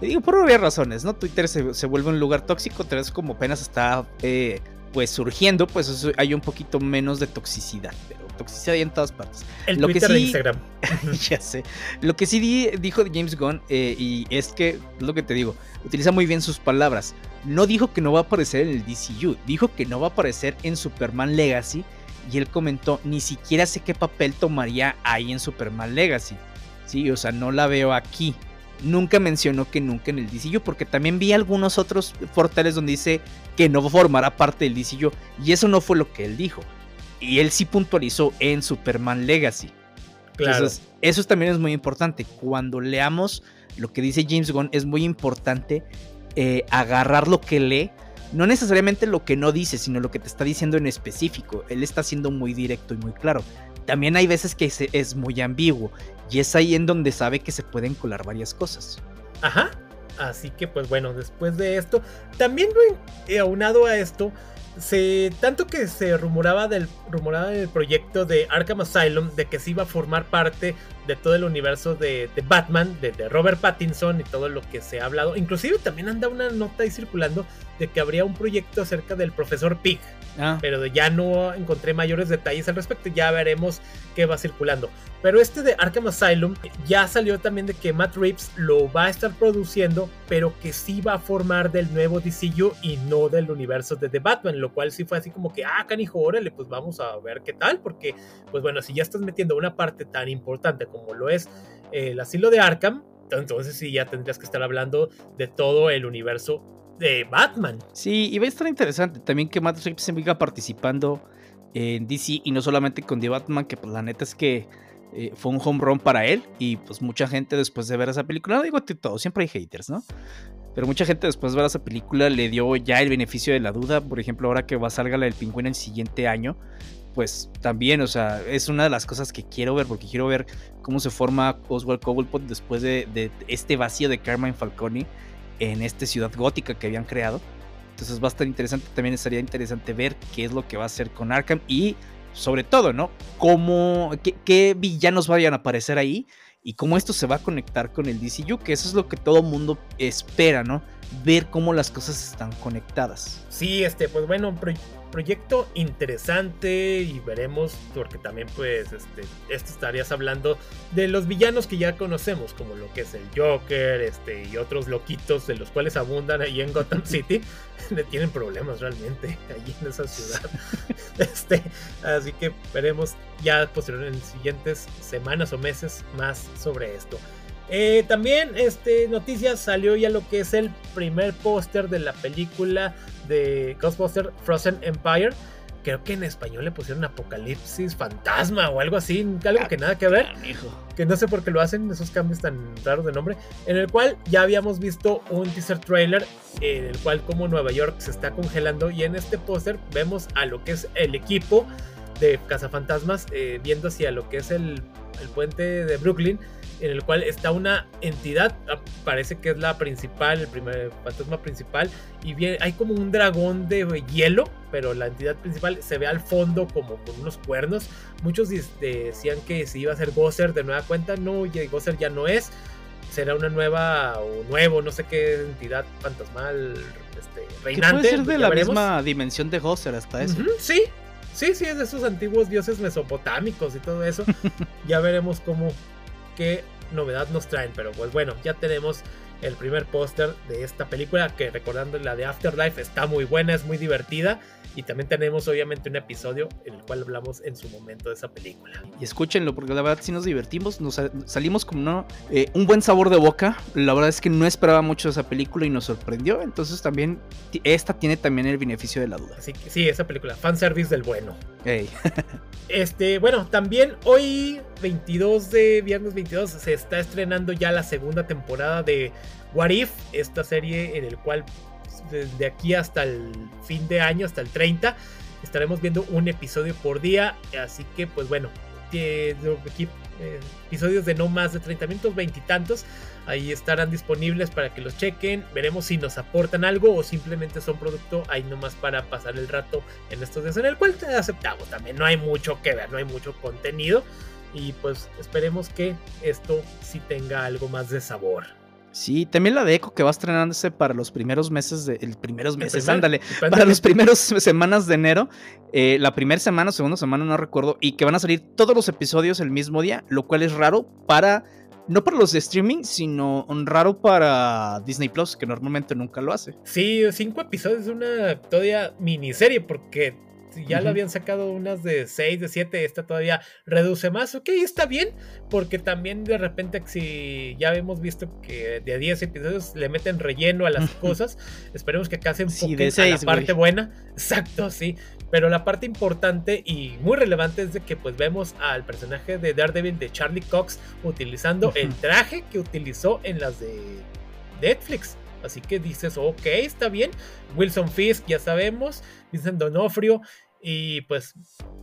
digo, por varias razones, ¿no? Twitter se, se, vuelve un lugar tóxico, threads como apenas está eh, pues surgiendo, pues hay un poquito menos de toxicidad, pero toxicidad hay en todas partes. El lo Twitter que sí, de Instagram. <laughs> ya sé. Lo que sí dijo James Gunn, eh, y es que, es lo que te digo, utiliza muy bien sus palabras. No dijo que no va a aparecer en el DCU, dijo que no va a aparecer en Superman Legacy, y él comentó, ni siquiera sé qué papel tomaría ahí en Superman Legacy. Sí, o sea, no la veo aquí nunca mencionó que nunca en el DCU, porque también vi algunos otros portales donde dice que no formará parte del DCU, y eso no fue lo que él dijo. Y él sí puntualizó en Superman Legacy. Claro. eso también es muy importante. Cuando leamos lo que dice James Gunn, es muy importante eh, agarrar lo que lee. No necesariamente lo que no dice, sino lo que te está diciendo en específico. Él está siendo muy directo y muy claro. También hay veces que es muy ambiguo y es ahí en donde sabe que se pueden colar varias cosas. Ajá. Así que pues bueno, después de esto, también aunado a esto, se, tanto que se rumoraba del, rumoraba del proyecto de Arkham Asylum de que se iba a formar parte de todo el universo de, Batman, de, de, Robert Pattinson y todo lo que se ha hablado. Inclusive también anda una nota ahí circulando de que habría un proyecto acerca del profesor Pig. Ah. Pero ya no encontré mayores detalles al respecto. Ya veremos qué va circulando. Pero este de Arkham Asylum ya salió también de que Matt Reeves lo va a estar produciendo, pero que sí va a formar del nuevo DCU y no del universo de The Batman. Lo cual sí fue así como que, ah, canijo, órale, pues vamos a ver qué tal. Porque, pues bueno, si ya estás metiendo una parte tan importante como lo es el asilo de Arkham, entonces sí ya tendrías que estar hablando de todo el universo de Batman. Sí, y va a estar interesante también que Matt Reeves siga participando en DC y no solamente con The Batman, que pues la neta es que eh, fue un home run para él y pues mucha gente después de ver esa película, no digo todo, siempre hay haters, ¿no? Pero mucha gente después de ver esa película le dio ya el beneficio de la duda, por ejemplo, ahora que va a salga la del pingüino el siguiente año, pues también, o sea, es una de las cosas que quiero ver, porque quiero ver cómo se forma Oswald Cobblepot después de, este vacío de Carmine Falcone en esta ciudad gótica que habían creado. Entonces va a estar interesante, también estaría interesante ver qué es lo que va a hacer con Arkham y sobre todo, ¿no? Cómo, qué, villanos vayan a aparecer ahí y cómo esto se va a conectar con el DCU, que eso es lo que todo mundo espera, ¿no? Ver cómo las cosas están conectadas. Sí, este, pues bueno, proyecto interesante y veremos, porque también pues este, esto estarías hablando de los villanos que ya conocemos, como lo que es el Joker este, y otros loquitos de los cuales abundan ahí en Gotham <laughs> City, <laughs> le tienen problemas realmente allí en esa ciudad. <laughs> este, así que veremos ya posteriormente en siguientes semanas o meses más sobre esto. Eh, también, este, noticias, salió ya lo que es el primer póster de la película de Ghostbusters Frozen Empire. Creo que en español le pusieron Apocalipsis Fantasma o algo así, algo que nada que ver. Que no sé por qué lo hacen, esos cambios tan raros de nombre. En el cual ya habíamos visto un teaser trailer, en el cual como Nueva York se está congelando. Y en este póster vemos a lo que es el equipo de cazafantasmas eh, viendo hacia lo que es el, el puente de Brooklyn en el cual está una entidad, ah, parece que es la principal, el primer fantasma principal, y bien, hay como un dragón de hielo, pero la entidad principal se ve al fondo como con unos cuernos. Muchos decían que si iba a ser Gosser de nueva cuenta, no, Gosser ya no es, será una nueva o nuevo, no sé qué entidad fantasmal este, reinante. puede ser de la misma dimensión de Gosser hasta eso. sí, sí, sí, es de esos antiguos dioses mesopotámicos y todo eso. <laughs> ya veremos cómo qué novedad nos traen. Pero pues bueno, ya tenemos el primer póster de esta película que recordando la de Afterlife está muy buena, es muy divertida. Y también tenemos obviamente un episodio en el cual hablamos en su momento de esa película. Y escúchenlo porque la verdad sí nos divertimos, nos salimos como eh, un buen sabor de boca. La verdad es que no esperaba mucho esa película y nos sorprendió. Entonces también esta tiene también el beneficio de la duda. Así que sí, esa película, fanservice del bueno. <laughs> este, bueno, también hoy 22 de viernes 22 se está estrenando ya la segunda temporada de What If, esta serie en el cual de aquí hasta el fin de año, hasta el 30, estaremos viendo un episodio por día. Así que, pues bueno, eh, episodios de no más de 30 minutos, veintitantos. Ahí estarán disponibles para que los chequen. Veremos si nos aportan algo o simplemente son producto ahí nomás para pasar el rato en estos días en el cual te aceptamos. También no hay mucho que ver, no hay mucho contenido. Y pues esperemos que esto sí tenga algo más de sabor. Sí, también la de Echo que va estrenándose para los primeros meses de. El primeros meses, ándale. Para los primeros <laughs> semanas de enero. Eh, la primera semana, segunda semana, no recuerdo. Y que van a salir todos los episodios el mismo día. Lo cual es raro para. No para los de streaming, sino raro para Disney Plus, que normalmente nunca lo hace. Sí, cinco episodios de una todavía miniserie, porque ya lo habían sacado unas de 6, de 7, esta todavía reduce más. Ok, está bien, porque también de repente si ya hemos visto que de 10 episodios le meten relleno a las cosas, esperemos que acá se sí, la parte buena. <laughs> Exacto, sí. Pero la parte importante y muy relevante es de que pues vemos al personaje de Daredevil de Charlie Cox utilizando el traje que utilizó en las de Netflix. Así que dices, ok, está bien. Wilson Fisk, ya sabemos. Vincent Donofrio. Y pues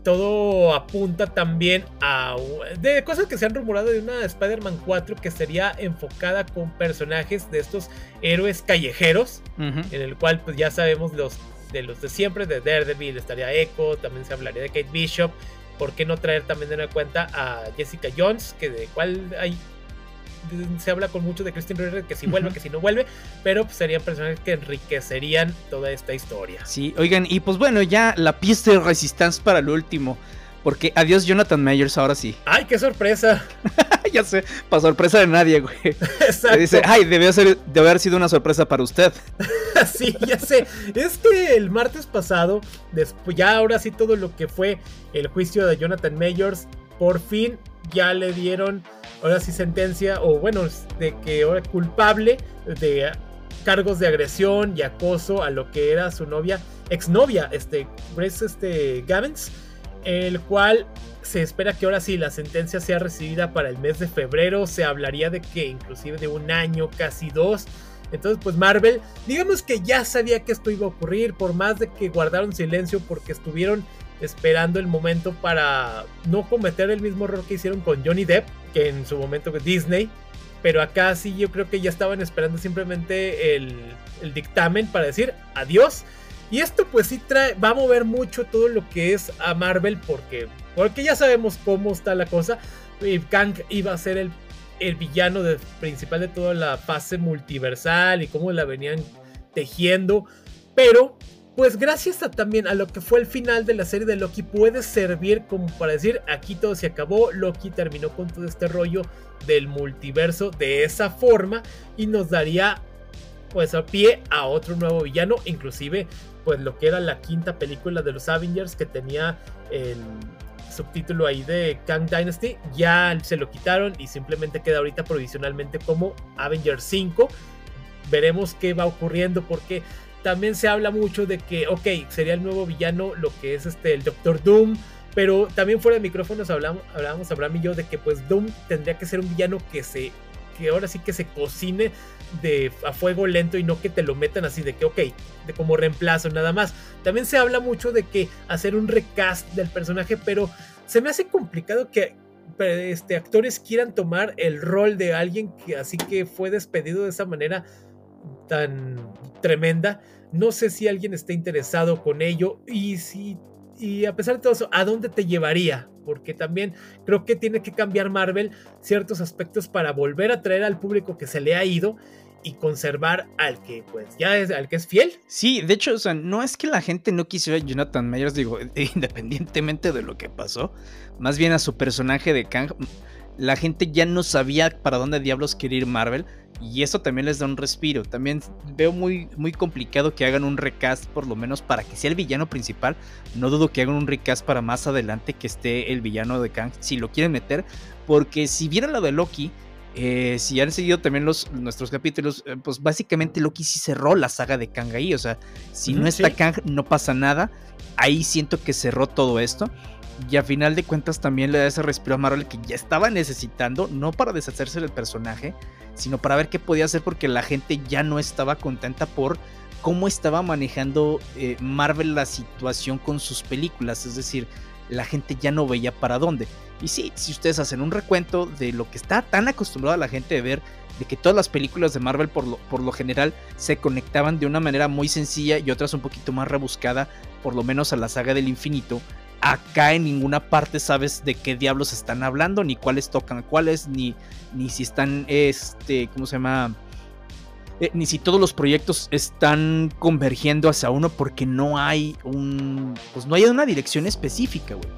todo apunta también a de cosas que se han rumorado de una Spider-Man 4 que sería enfocada con personajes de estos héroes callejeros, en el cual pues ya sabemos los de los de siempre, de Daredevil, estaría Echo, también se hablaría de Kate Bishop, ¿por qué no traer también en cuenta a Jessica Jones, que de cual hay se habla con mucho de Christian Ritter que si vuelve, que si no vuelve, pero pues, serían personajes que enriquecerían toda esta historia. Sí, oigan, y pues bueno, ya la pieza de resistencia para el último. Porque adiós Jonathan Mayers, ahora sí. <laughs> ¡Ay, qué sorpresa! ya sé, para sorpresa de nadie, güey. <laughs> Exacto. dice, ay, debió ser, debe haber sido una sorpresa para usted. <laughs> sí, ya sé. Es que el martes pasado, después, ya ahora sí todo lo que fue el juicio de Jonathan Mayers, por fin ya le dieron ahora sí sentencia, o bueno, de que ahora culpable de cargos de agresión y acoso a lo que era su novia, exnovia, este, Grace este, Gavins, el cual se espera que ahora sí la sentencia sea recibida para el mes de febrero, se hablaría de que inclusive de un año, casi dos. Entonces, pues Marvel, digamos que ya sabía que esto iba a ocurrir, por más de que guardaron silencio porque estuvieron esperando el momento para no cometer el mismo error que hicieron con Johnny Depp, que en su momento Disney. Pero acá sí yo creo que ya estaban esperando simplemente el, dictamen para decir adiós. Y esto pues sí trae, va a mover mucho todo lo que es a Marvel porque, porque ya sabemos cómo está la cosa. Y Kang iba a ser el villano principal de toda la fase multiversal y cómo la venían tejiendo. Pero pues gracias también a lo que fue el final de la serie de Loki puede servir como para decir aquí todo se acabó, Loki terminó con todo este rollo del multiverso de esa forma y nos daría pues a pie a otro nuevo villano, inclusive pues lo que era la quinta película de los Avengers que tenía el subtítulo ahí de Kang Dynasty, ya se lo quitaron y simplemente queda ahorita provisionalmente como Avengers 5. Veremos qué va ocurriendo porque también se habla mucho de que, ok, sería el nuevo villano lo que es este, el Doctor Doom. Pero también fuera de micrófonos hablamos, hablábamos Abraham y yo de que pues Doom tendría que ser un villano que se que ahora sí que se cocine de a fuego lento y no que te lo metan así de que, ok, de como reemplazo nada más. También se habla mucho de que hacer un recast del personaje, pero se me hace complicado que este, actores quieran tomar el rol de alguien que así que fue despedido de esa manera tan tremenda. No sé si alguien está interesado con ello y si y a pesar de todo eso, ¿a dónde te llevaría? Porque también creo que tiene que cambiar Marvel ciertos aspectos para volver a traer al público que se le ha ido y conservar al que pues ya es al que es fiel. Sí, de hecho, o sea, no es que la gente no quisiera a Jonathan Mayers, digo, <laughs> independientemente de lo que pasó, más bien a su personaje de Kang, la gente ya no sabía para dónde diablos quería ir Marvel y eso también les da un respiro. También veo muy, muy complicado que hagan un recast, por lo menos para que sea el villano principal. No dudo que hagan un recast para más adelante que esté el villano de Kang, si lo quieren meter, porque si vieron lo de Loki, eh, si han seguido también los, nuestros capítulos, eh, pues básicamente Loki sí cerró la saga de Kang ahí. O sea, si no está Kang, no pasa nada. Ahí siento que cerró todo esto. Y a final de cuentas también le da ese respiro a Marvel que ya estaba necesitando, no para deshacerse del personaje, sino para ver qué podía hacer porque la gente ya no estaba contenta por cómo estaba manejando eh, Marvel la situación con sus películas. Es decir, la gente ya no veía para dónde. Y sí, si ustedes hacen un recuento de lo que está tan acostumbrada la gente de ver, de que todas las películas de Marvel por lo, por lo general se conectaban de una manera muy sencilla y otras un poquito más rebuscada, por lo menos a la saga del infinito, acá en ninguna parte sabes de qué diablos están hablando, ni cuáles tocan cuáles, ni, ni si están, este, ¿cómo se llama? Eh, ni si todos los proyectos están convergiendo hacia uno porque no hay un, pues no hay una dirección específica, güey.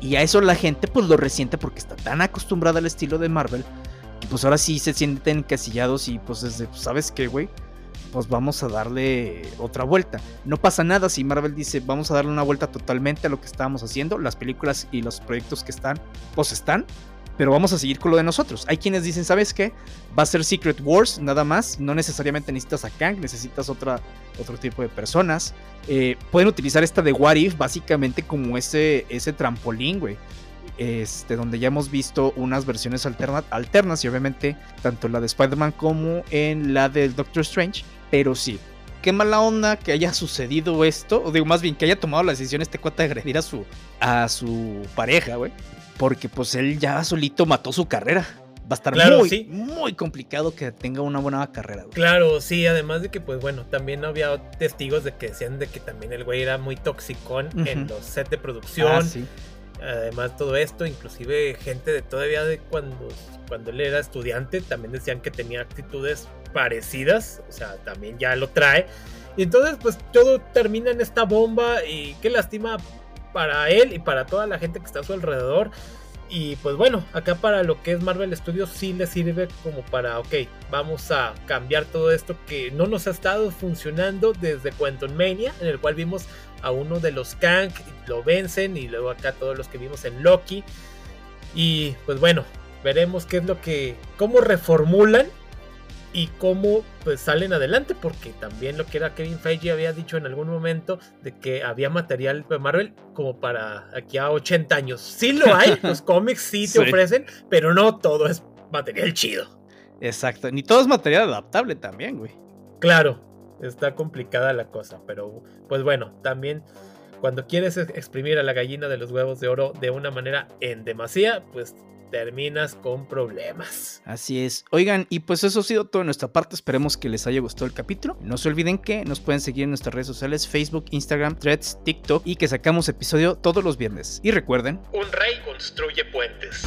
Y a eso la gente pues lo resiente porque está tan acostumbrada al estilo de Marvel que pues ahora sí se sienten encasillados y pues desde, ¿sabes qué, güey? Pues vamos a darle otra vuelta. No pasa nada si Marvel dice, vamos a darle una vuelta totalmente a lo que estábamos haciendo. Las películas y los proyectos que están, pues están pero vamos a seguir con lo de nosotros. Hay quienes dicen, ¿sabes qué? Va a ser Secret Wars, nada más. No necesariamente necesitas a Kang, necesitas otra, otro tipo de personas. Eh, pueden utilizar esta de What If básicamente como ese, ese trampolín, güey. Este, donde ya hemos visto unas versiones alternas y obviamente tanto la de Spider-Man como en la del Doctor Strange. Pero sí, qué mala onda que haya sucedido esto, o digo más bien que haya tomado la decisión este cuate de agredir a su, a su pareja, güey porque pues él ya solito mató su carrera. Va a estar muy, muy complicado que tenga una buena carrera. Claro, sí, además de que, pues bueno, también había testigos de que decían de que también el güey era muy toxicón en los sets de producción. Ah, sí. Además, todo esto, inclusive gente de todavía de cuando, cuando él era estudiante, también decían que tenía actitudes parecidas. O sea, también ya lo trae. Y entonces, pues todo termina en esta bomba. Y qué lástima para él y para toda la gente que está a su alrededor. Y pues bueno, acá para lo que es Marvel Studios sí le sirve como para, ok, vamos a cambiar todo esto que no nos ha estado funcionando desde Quantum Mania, en el cual vimos a uno de los Kang, lo vencen y luego acá todos los que vimos en Loki. Y pues bueno, veremos qué es lo que, cómo reformulan y cómo pues salen adelante porque también lo que era Kevin Feige había dicho en algún momento de que había material de Marvel como para aquí a 80 años. Sí lo hay, <laughs> los cómics sí te ofrecen, pero no todo es material chido. Exacto, ni todo es material adaptable también, güey. Claro, está complicada la cosa, pero pues bueno, también cuando quieres exprimir a la gallina de los huevos de oro de una manera en demasía, pues terminas con problemas. Así es. Oigan, y pues eso ha sido todo de nuestra parte. Esperemos que les haya gustado el capítulo. No se olviden que nos pueden seguir en nuestras redes sociales, Facebook, Instagram, Threads, TikTok y que sacamos episodio todos los viernes. Y recuerden, un rey construye puentes.